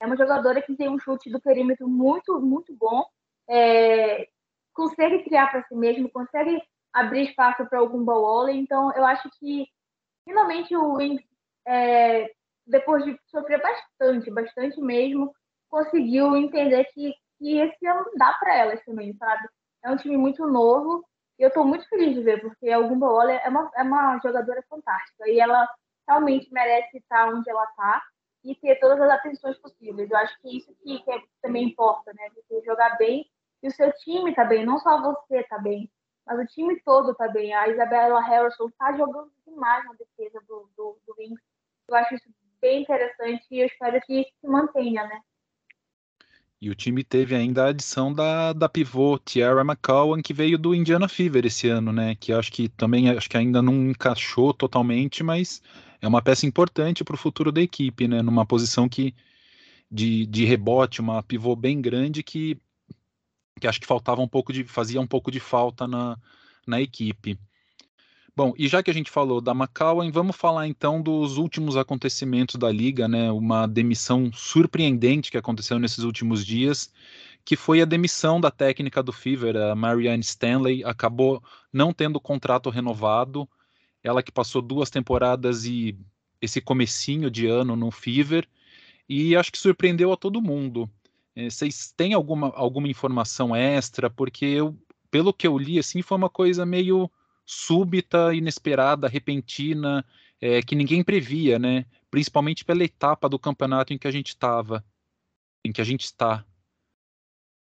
É uma jogadora que tem um chute do perímetro muito, muito bom. É, consegue criar para si mesmo, consegue abrir espaço para algum ball Então, eu acho que finalmente o Wings, é, depois de sofrer bastante, bastante mesmo, conseguiu entender que, que esse ano dá para elas também, sabe? É um time muito novo e eu estou muito feliz de ver, porque a Gumba Waller é uma, é uma jogadora fantástica. E ela realmente merece estar onde ela está e ter todas as atenções possíveis. Eu acho que isso que, que é, também importa, né? Você jogar bem e o seu time tá bem, não só você tá bem, mas o time todo tá bem. A Isabella Harrison tá jogando demais na defesa do, do, do Wings. Eu acho isso bem interessante e eu espero que se mantenha, né? E o time teve ainda a adição da, da pivô Tiara McCowan, que veio do Indiana Fever esse ano, né? Que acho que também acho que ainda não encaixou totalmente, mas é uma peça importante para o futuro da equipe, né? Numa posição que de, de rebote, uma pivô bem grande que, que acho que faltava um pouco de. fazia um pouco de falta na, na equipe. Bom, e já que a gente falou da McCowan, vamos falar então dos últimos acontecimentos da liga, né? Uma demissão surpreendente que aconteceu nesses últimos dias, que foi a demissão da técnica do Fever, a Marianne Stanley, acabou não tendo contrato renovado. Ela que passou duas temporadas e esse comecinho de ano no Fever, e acho que surpreendeu a todo mundo. É, vocês têm alguma, alguma informação extra? Porque eu, pelo que eu li, assim, foi uma coisa meio súbita, inesperada, repentina, é, que ninguém previa, né? Principalmente pela etapa do campeonato em que a gente estava, em que a gente está.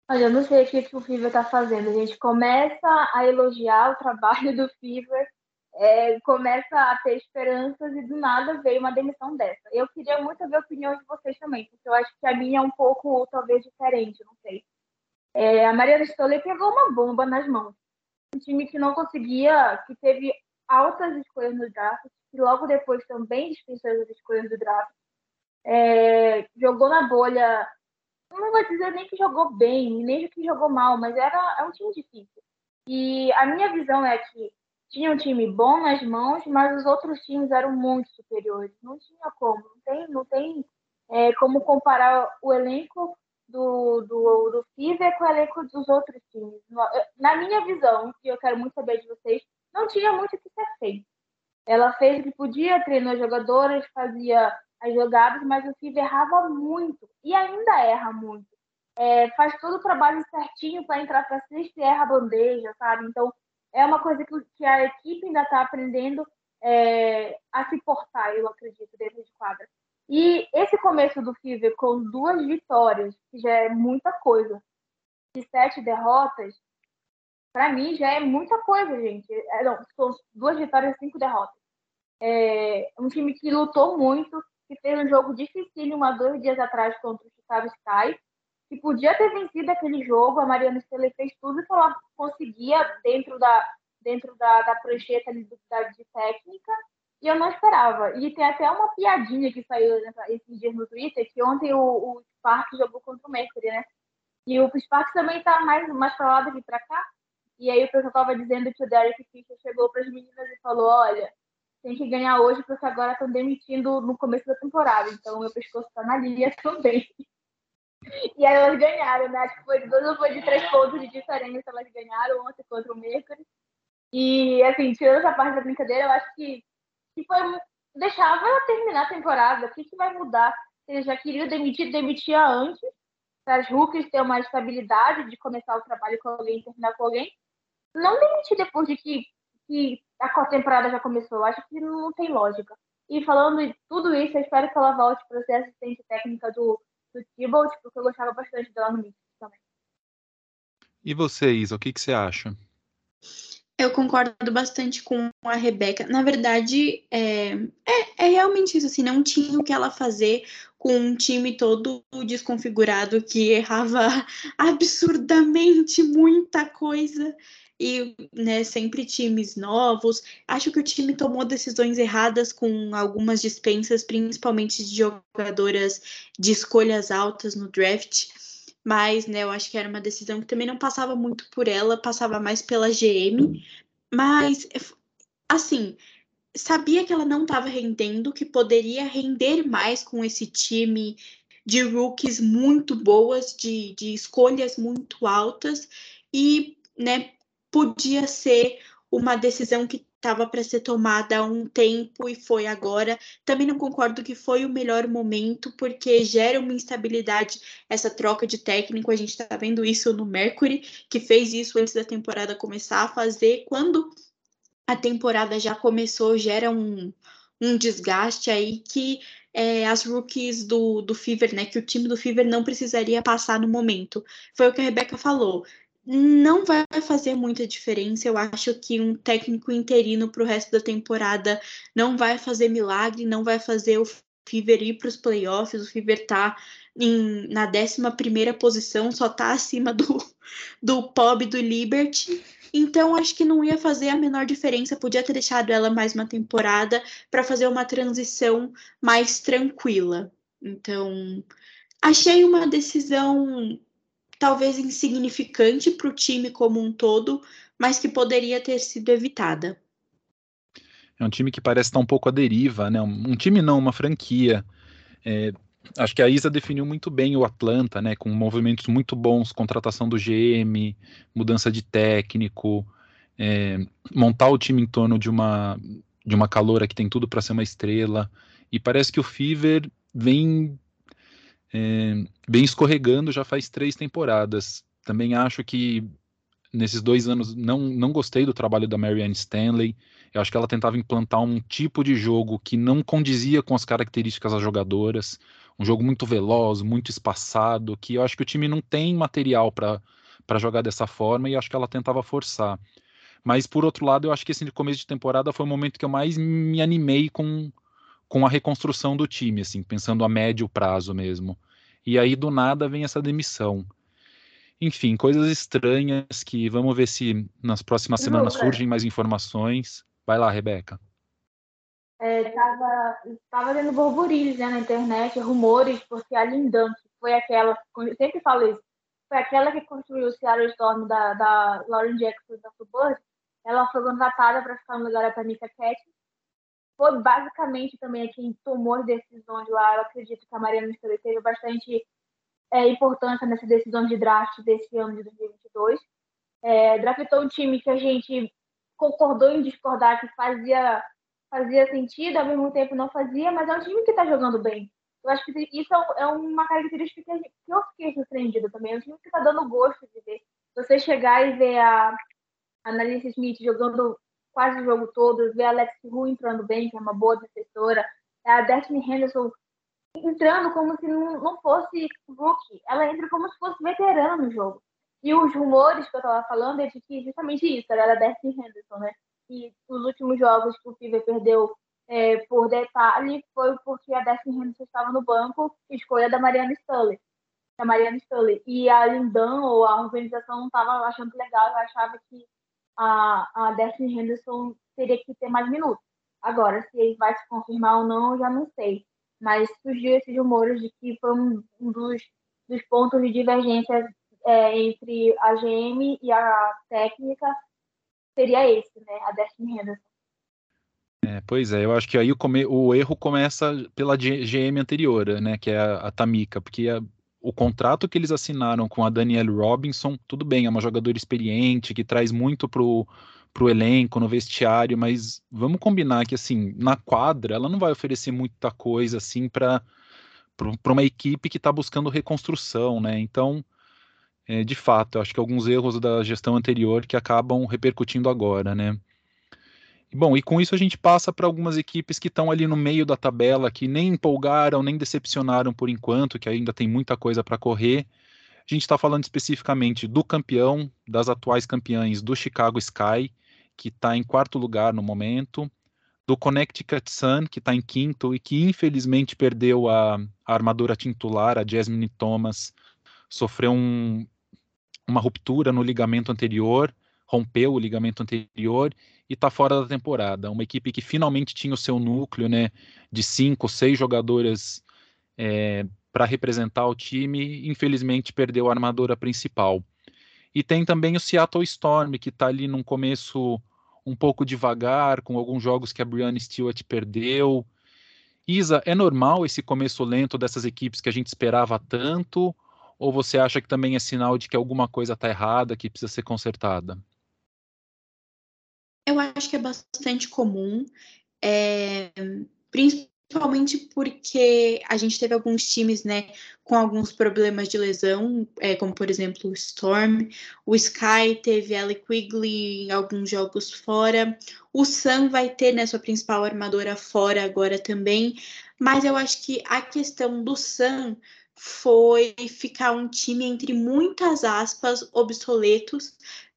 Olha, eu não sei o que, o Fever está fazendo. A gente começa a elogiar o trabalho do Fever, é, começa a ter esperanças e do nada veio uma demissão dessa. Eu queria muito ver a opinião de vocês também, porque eu acho que a minha é um pouco, talvez, diferente, não sei. É, a Maria Stoller pegou uma bomba nas mãos um time que não conseguia, que teve altas escolhas no draft, que logo depois também dispensou as escolhas do draft. É, jogou na bolha, não vou dizer nem que jogou bem, nem que jogou mal, mas era é um time difícil. E a minha visão é que tinha um time bom nas mãos, mas os outros times eram muito superiores. Não tinha como, não tem, não tem é, como comparar o elenco do, do, do Fever com o elenco dos outros times. Na minha visão, que eu quero muito saber de vocês, não tinha muito o que ser feito. Ela fez o que podia, treinou jogadoras, fazia as jogadas, mas o Fever errava muito e ainda erra muito. É, faz todo o trabalho certinho para entrar para cesta e erra a bandeja, sabe? Então, é uma coisa que, que a equipe ainda está aprendendo é, a se portar, eu acredito, dentro de quadra. E esse começo do Fever com duas vitórias, que já é muita coisa, e sete derrotas, para mim já é muita coisa, gente. É, não, são duas vitórias e cinco derrotas. É um time que lutou muito, que fez um jogo difícil há dois dias atrás contra o Chicago Sky, que podia ter vencido aquele jogo. A Mariana Stelle fez tudo que ela conseguia dentro da, dentro da, da prancheta de, de técnica e eu não esperava. E tem até uma piadinha que saiu nessa, esses dias no Twitter, que ontem o, o Spark jogou contra o Mercury, né? E o Sparks também está mais, mais para lá do que para cá. E aí o pessoal estava dizendo que o Derek Fisher chegou para as meninas e falou, olha, tem que ganhar hoje porque agora estão demitindo no começo da temporada. Então meu pescoço está na linha também. E aí elas ganharam, né? Acho que foi de dois ou foi de três pontos de diferença elas ganharam ontem contra o Mercury. E assim, tirando essa parte da brincadeira, eu acho que, que foi deixava terminar a temporada. O que, que vai mudar? Eles já queriam demitir, demitia antes, para as rookies ter uma estabilidade de começar o trabalho com alguém e terminar com alguém. Não demitir depois de que, que a temporada já começou. Acho que não tem lógica. E falando de tudo isso, eu espero que ela volte para ser assistente técnica do, do Thibault, porque eu gostava bastante dela no Knicks também. E você, Isa, o que, que você acha? Eu concordo bastante com a Rebeca. Na verdade, é, é, é, realmente isso, assim, não tinha o que ela fazer com um time todo desconfigurado que errava absurdamente muita coisa e né, sempre times novos. Acho que o time tomou decisões erradas com algumas dispensas, principalmente de jogadoras de escolhas altas no draft mas né, eu acho que era uma decisão que também não passava muito por ela, passava mais pela GM, mas assim, sabia que ela não estava rendendo, que poderia render mais com esse time de rookies muito boas, de, de escolhas muito altas, e né, podia ser uma decisão que estava para ser tomada há um tempo e foi agora. Também não concordo que foi o melhor momento, porque gera uma instabilidade essa troca de técnico. A gente está vendo isso no Mercury, que fez isso antes da temporada começar a fazer. Quando a temporada já começou, gera um, um desgaste aí que é, as rookies do, do Fever, né? Que o time do Fever não precisaria passar no momento. Foi o que a Rebeca falou não vai fazer muita diferença. Eu acho que um técnico interino para o resto da temporada não vai fazer milagre, não vai fazer o Fever ir para os playoffs. O Fever está na 11 posição, só está acima do, do Pob do Liberty. Então, acho que não ia fazer a menor diferença. Podia ter deixado ela mais uma temporada para fazer uma transição mais tranquila. Então, achei uma decisão talvez insignificante para o time como um todo, mas que poderia ter sido evitada. É um time que parece estar um pouco à deriva, né? Um, time não, uma franquia. É, acho que a Isa definiu muito bem o Atlanta, né? Com movimentos muito bons, contratação do GM, mudança de técnico, é, montar o time em torno de uma de uma caloura que tem tudo para ser uma estrela. E parece que o Fever vem é, bem escorregando já faz três temporadas. Também acho que nesses dois anos não, não gostei do trabalho da Marianne Stanley. Eu acho que ela tentava implantar um tipo de jogo que não condizia com as características das jogadoras. Um jogo muito veloz, muito espaçado, que eu acho que o time não tem material para jogar dessa forma e acho que ela tentava forçar. Mas, por outro lado, eu acho que esse começo de temporada foi o momento que eu mais me animei com, com a reconstrução do time, assim, pensando a médio prazo mesmo. E aí do nada vem essa demissão. Enfim, coisas estranhas que vamos ver se nas próximas semanas surgem mais informações. Vai lá, Rebeca. É, tava, tendo burburinhos né, na internet, rumores, porque a Lindan, que foi aquela, eu sempre falo isso, foi aquela que construiu o Seattle Storm da, da Lauren Jackson da Suburb, ela foi contratada para ficar no lugar da Tamika Cat, foi basicamente também quem tomou as decisões lá. Eu acredito que a Mariana Stanley teve bastante é, importância nessa decisão de draft desse ano de 2022. É, draftou um time que a gente concordou em discordar que fazia fazia sentido, ao mesmo tempo não fazia, mas é um time que está jogando bem. Eu acho que isso é, é uma característica que, gente, que eu fiquei surpreendida também. É um time que está dando gosto de ver. Você chegar e ver a Annalise Smith jogando quase o jogo todo, ver a Alex Ru entrando bem, que é uma boa defensora, a Destiny Henderson entrando como se não, fosse rookie, ela entra como se fosse veterana no jogo. E os rumores que eu estava falando é de que justamente isso, era a Destiny Henderson, né? E os últimos jogos que o Fever perdeu é, por detalhe foi porque a Destiny Henderson estava no banco, escolha da Mariana Stanley. Da Mariana Stanley. E a Lindan ou a organização não estava achando legal, eu achava que a, a Destiny Henderson teria que ter mais minutos. Agora, se ele vai se confirmar ou não, eu já não sei. Mas surgiu esses rumores de que foi um, dos, dos pontos de divergência é, entre a GM e a técnica seria esse, né? A Destiny Henderson. É, pois é, eu acho que aí o, come, o, erro começa pela GM anterior, né, que é a, a Tamika, porque a, o contrato que eles assinaram com a Danielle Robinson, tudo bem, é uma jogadora experiente, que traz muito pro, pro elenco, no vestiário, mas vamos combinar que, assim, na quadra, ela não vai oferecer muita coisa, assim, para uma equipe que está buscando reconstrução, né, então, é, de fato, eu acho que alguns erros da gestão anterior que acabam repercutindo agora, né. Bom, e com isso a gente passa para algumas equipes que estão ali no meio da tabela, que nem empolgaram, nem decepcionaram por enquanto, que ainda tem muita coisa para correr. A gente está falando especificamente do campeão, das atuais campeãs do Chicago Sky, que está em quarto lugar no momento, do Connecticut Sun, que está em quinto e que infelizmente perdeu a, a armadura titular, a Jasmine Thomas, sofreu um, uma ruptura no ligamento anterior, rompeu o ligamento anterior e está fora da temporada. Uma equipe que finalmente tinha o seu núcleo, né, de cinco, seis jogadoras é, para representar o time, infelizmente perdeu a armadora principal. E tem também o Seattle Storm, que está ali num começo um pouco devagar, com alguns jogos que a Brianna Stewart perdeu. Isa, é normal esse começo lento dessas equipes que a gente esperava tanto? Ou você acha que também é sinal de que alguma coisa está errada, que precisa ser consertada? Eu acho que é bastante comum, é, principalmente porque a gente teve alguns times, né, com alguns problemas de lesão, é, como por exemplo o Storm, o Sky teve ela Quigley em alguns jogos fora, o Sun vai ter, né, sua principal armadora fora agora também, mas eu acho que a questão do Sun foi ficar um time entre muitas aspas obsoletos,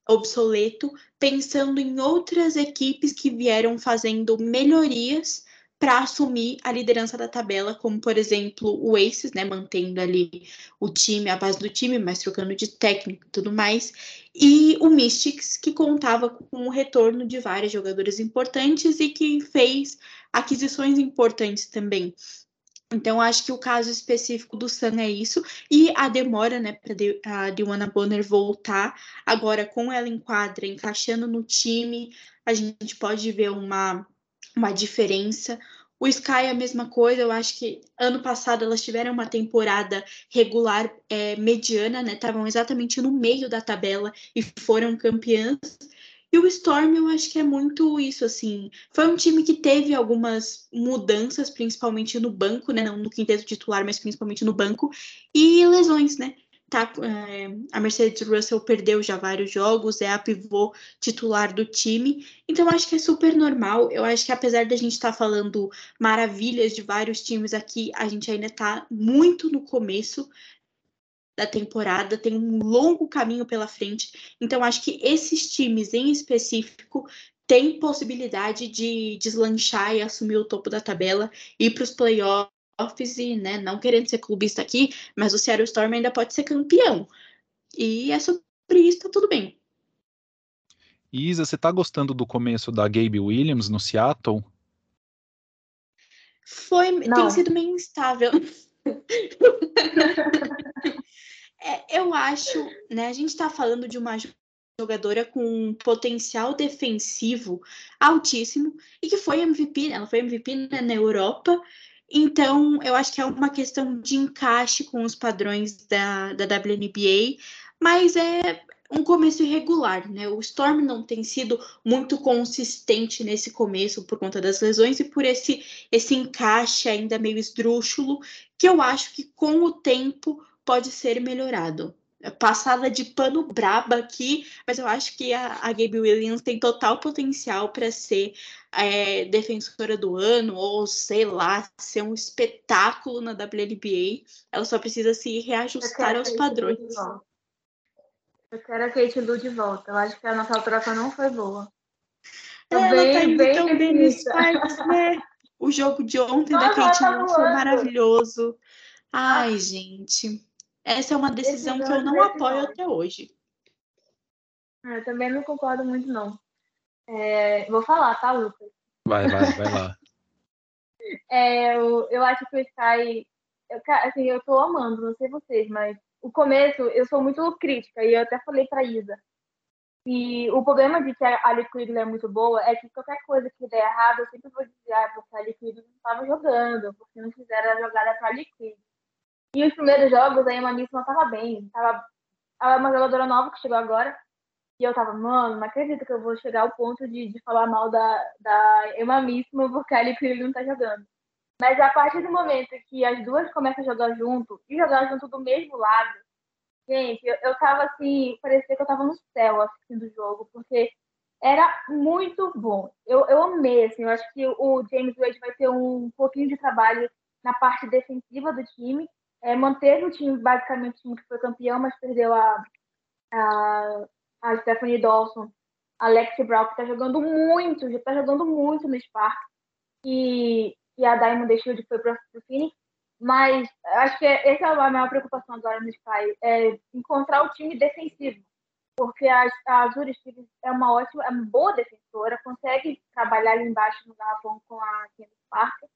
obsoleto, pensando em outras equipes que vieram fazendo melhorias para assumir a liderança da tabela, como por exemplo o Aces, né, mantendo ali o time, a base do time, mas trocando de técnico e tudo mais, e o Mystics, que contava com o retorno de vários jogadores importantes e que fez aquisições importantes também. Então, acho que o caso específico do Sun é isso. E a demora, né, para a Diwana Bonner voltar, agora com ela em quadra, encaixando no time, a gente pode ver uma, uma diferença. O Sky é a mesma coisa, eu acho que ano passado elas tiveram uma temporada regular é, mediana, né? Estavam exatamente no meio da tabela e foram campeãs. E o Storm, eu acho que é muito isso, assim. Foi um time que teve algumas mudanças, principalmente no banco, né? Não no quinteto titular, mas principalmente no banco, e lesões, né? Tá, é, a Mercedes Russell perdeu já vários jogos, é a pivô titular do time, então acho que é super normal. Eu acho que apesar da gente estar tá falando maravilhas de vários times aqui, a gente ainda está muito no começo da temporada, tem um longo caminho pela frente. Então, acho que esses times em específico têm possibilidade de deslanchar e assumir o topo da tabela, ir para os playoffs e, né, não querendo ser clubista aqui, mas o Seattle Storm ainda pode ser campeão. E é sobre isso, tá tudo bem. Isa, você tá gostando do começo da Gabe Williams no Seattle? Foi, não. tem sido meio instável. É, eu acho, né? A gente está falando de uma jogadora com um potencial defensivo altíssimo e que foi MVP, né? ela foi MVP né, na Europa. Então, eu acho que é uma questão de encaixe com os padrões da, da WNBA, mas é um começo irregular, né? O Storm não tem sido muito consistente nesse começo por conta das lesões e por esse, esse encaixe ainda meio esdrúxulo, que eu acho que com o tempo pode ser melhorado. Passada de pano braba aqui, mas eu acho que a, a Gabe Williams tem total potencial para ser é, defensora do ano, ou sei lá, ser um espetáculo na WNBA. Ela só precisa se reajustar aos padrões. Eu quero a Kate Lu de volta. Eu acho que a nossa troca não foi boa. Ela bem, tá indo bem tão bem nos né? O jogo de ontem Nossa, da Kate tá Lu foi maravilhoso. Ai, gente. Essa é uma decisão que eu não apoio até hoje. Ah, eu também não concordo muito, não. É, vou falar, tá, Lucas? Vai, vai, vai lá. é, eu, eu acho que o Sky. Eu, assim, eu tô amando, não sei vocês, mas o começo eu sou muito crítica e eu até falei para Isa. E o problema de que a Liquid é muito boa é que qualquer coisa que der errado, eu sempre vou dizer, ah, porque a Liquid não estava jogando, porque não fizeram a jogada para a Liquid. E os primeiros jogos, a Emma Miss não estava bem. Tava, ela é uma jogadora nova que chegou agora. E eu tava, mano, não acredito que eu vou chegar ao ponto de, de falar mal da, da Emma Missima porque a Liquid não tá jogando. Mas a partir do momento que as duas começam a jogar junto e jogar junto do mesmo lado, gente, eu, eu tava assim, parecia que eu tava no céu assistindo o jogo, porque era muito bom. Eu, eu amei, assim, eu acho que o James Wade vai ter um pouquinho de trabalho na parte defensiva do time. É, manteve o time, basicamente, o time que foi campeão, mas perdeu a, a, a Stephanie Dawson, a Lexi Brown, que tá jogando muito, já tá jogando muito no Spark. E, e a Diamond Shield foi para o Phoenix. Mas acho que essa é a maior preocupação agora no Sky, é encontrar o time defensivo. Porque a, a Azure é uma ótima, é uma boa defensora, consegue trabalhar ali embaixo no garrafão com a Candice Parker.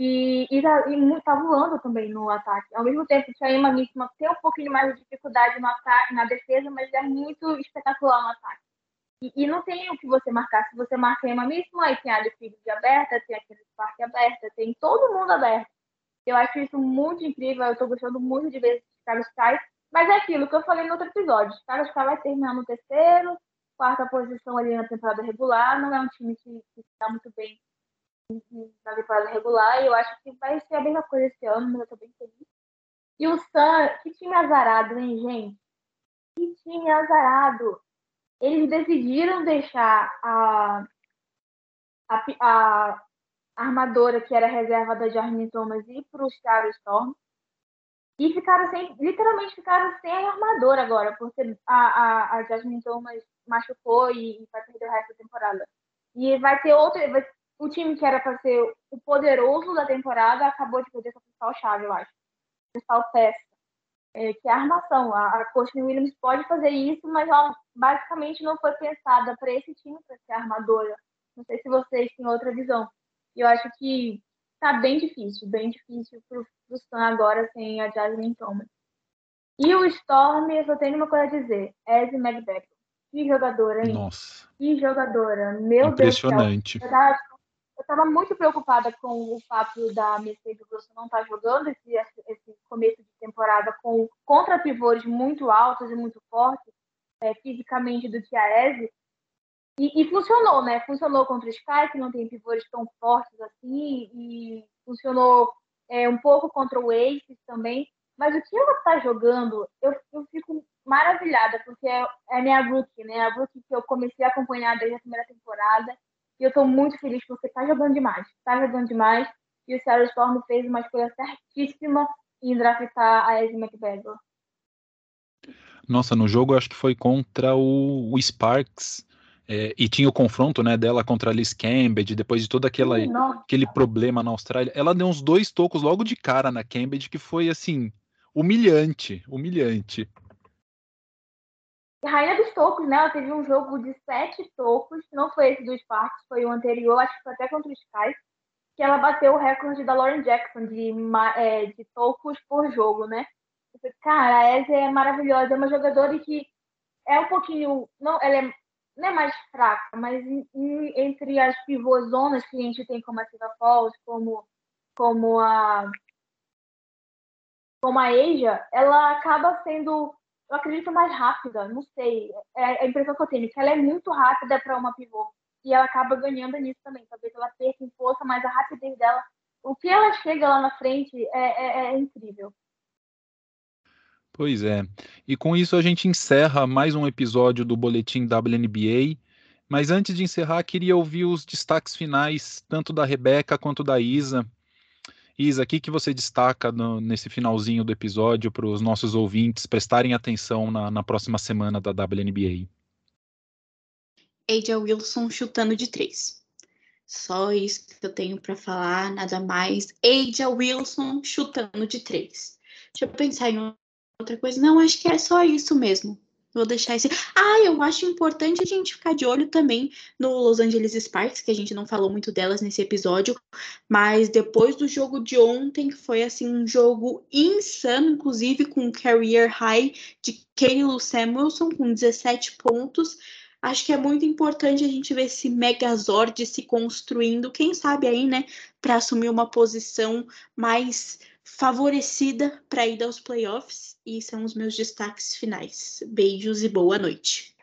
E, e, tá, voando também no ataque. Ao mesmo tempo que a Emma Missima tem um pouquinho mais de dificuldade no ataque, na defesa, mas é muito espetacular no ataque. E, e, não tem o que você marcar. Se você marca a Emma Missima, aí tem a Liquid aberta, tem aquele parque aberta, tem todo mundo aberto. Eu acho isso muito incrível, eu tô gostando muito de ver esses Carlos Kai. Mas é aquilo que eu falei no outro episódio. Os Kai vai terminar no terceiro, quarta posição ali na temporada regular. Não é um time que está muito bem na temporada regular. E eu acho que vai ser a mesma coisa esse ano, mas eu tô bem feliz. E o Sam, que time azarado, hein, gente? Que time azarado. Eles decidiram deixar a, a, a armadora, que era reserva da Jasmine Thomas, ir para o Storm. E ficaram sem, literalmente ficaram sem a armadora agora, porque a, a, a Jasmine Thomas machucou e, e vai perder o resto da temporada. E vai ter outro. Vai, o time que era para ser o poderoso da temporada acabou de perder essa principal chave, eu acho. Principal peça. É, que é a armação. A, a Courtney Williams pode fazer isso, mas ela basicamente não foi pensada para esse time para ser armadora. Não sei se vocês têm outra visão. Eu acho que tá bem difícil, bem difícil pro, pro Sun agora sem a Jasmine Thomas. E o Storm, eu só tenho uma coisa a dizer. Ezzy McBeth. Que jogadora, hein? Nossa. Que jogadora. Meu Impressionante. Deus do céu. Eu estava muito preocupada com o fato da Mercedes Wilson não estar tá jogando esse, esse começo temporada com contra pivôs muito altos e muito fortes é, fisicamente do que Eze. E, e, funcionou, né? Funcionou contra o Sky, que não tem pivôs tão fortes assim, e funcionou é, um pouco contra o Aces também. Mas o que ela está jogando, eu, eu fico maravilhada, porque é, é minha rookie, né? A rookie que eu comecei a acompanhar desde a primeira temporada. E eu estou muito feliz porque está jogando demais. Está jogando demais. E o Sarah Storm fez uma escolha certíssima em draftar a Ezzy McBagger. Nossa, no jogo eu acho que foi contra o, o Sparks. É, e tinha o confronto né, dela contra a Liz Cambridge, depois de todo aquela, aquele problema na Austrália. Ela deu uns dois tocos logo de cara na Cambridge, que foi assim, humilhante, humilhante. Rainha dos tocos, né? Ela teve um jogo de sete tocos, não foi esse do Sparks, foi o anterior, acho que foi até contra o Sky, que ela bateu o recorde da Lauren Jackson de, é, de tocos por jogo, né? Cara, a Ezzy é maravilhosa, é uma jogadora que é um pouquinho. Não, ela é, não é mais fraca, mas em, em, entre as pivôzonas que a gente tem como a Silva Falls, como, como a. Como a Asia, ela acaba sendo, eu acredito, mais rápida, não sei. É, é a impressão que eu tenho, que ela é muito rápida para uma pivô. E ela acaba ganhando nisso também. Talvez ela perca em força, mas a rapidez dela, o que ela chega lá na frente é, é, é incrível. Pois é. E com isso a gente encerra mais um episódio do Boletim WNBA. Mas antes de encerrar, queria ouvir os destaques finais, tanto da Rebeca quanto da Isa. Isa, o que, que você destaca no, nesse finalzinho do episódio para os nossos ouvintes prestarem atenção na, na próxima semana da WNBA? Aja Wilson chutando de três. Só isso que eu tenho para falar, nada mais. Aja Wilson chutando de três. Deixa eu pensar em outra coisa. Não, acho que é só isso mesmo. Vou deixar esse. Ah, eu acho importante a gente ficar de olho também no Los Angeles Sparks, que a gente não falou muito delas nesse episódio, mas depois do jogo de ontem, que foi assim um jogo insano, inclusive com um career high de Caleb Samuelson com 17 pontos. Acho que é muito importante a gente ver esse Megazord se construindo, quem sabe aí, né, para assumir uma posição mais favorecida para ir aos playoffs. E são os meus destaques finais. Beijos e boa noite.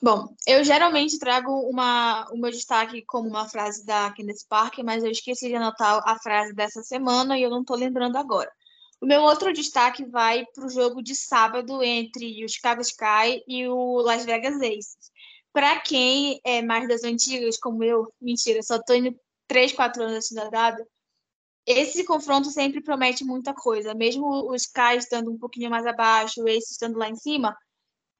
Bom, eu geralmente trago uma, o meu destaque como uma frase da Candace Parker, mas eu esqueci de anotar a frase dessa semana e eu não estou lembrando agora. O meu outro destaque vai para o jogo de sábado entre o Chicago Sky e o Las Vegas Aces. Para quem é mais das antigas, como eu, mentira, só estou indo 3, 4 anos assim esse confronto sempre promete muita coisa. Mesmo os Sky estando um pouquinho mais abaixo, o Ace estando lá em cima,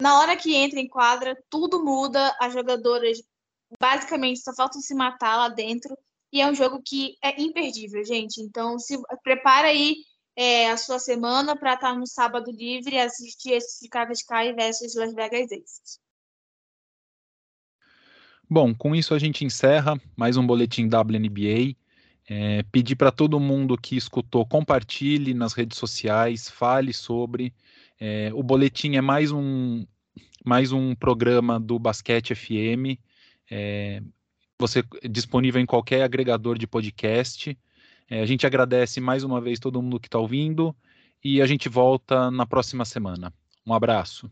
na hora que entra em quadra, tudo muda, as jogadoras basicamente só faltam se matar lá dentro, e é um jogo que é imperdível, gente. Então, se prepara aí é, a sua semana para estar tá no sábado livre e assistir esse Chicago Sky versus Las Vegas Aces. Bom, com isso a gente encerra mais um boletim WNBA. É, pedir para todo mundo que escutou, compartilhe nas redes sociais, fale sobre. É, o boletim é mais um, mais um programa do Basquete FM. É, você disponível em qualquer agregador de podcast. É, a gente agradece mais uma vez todo mundo que está ouvindo e a gente volta na próxima semana. Um abraço.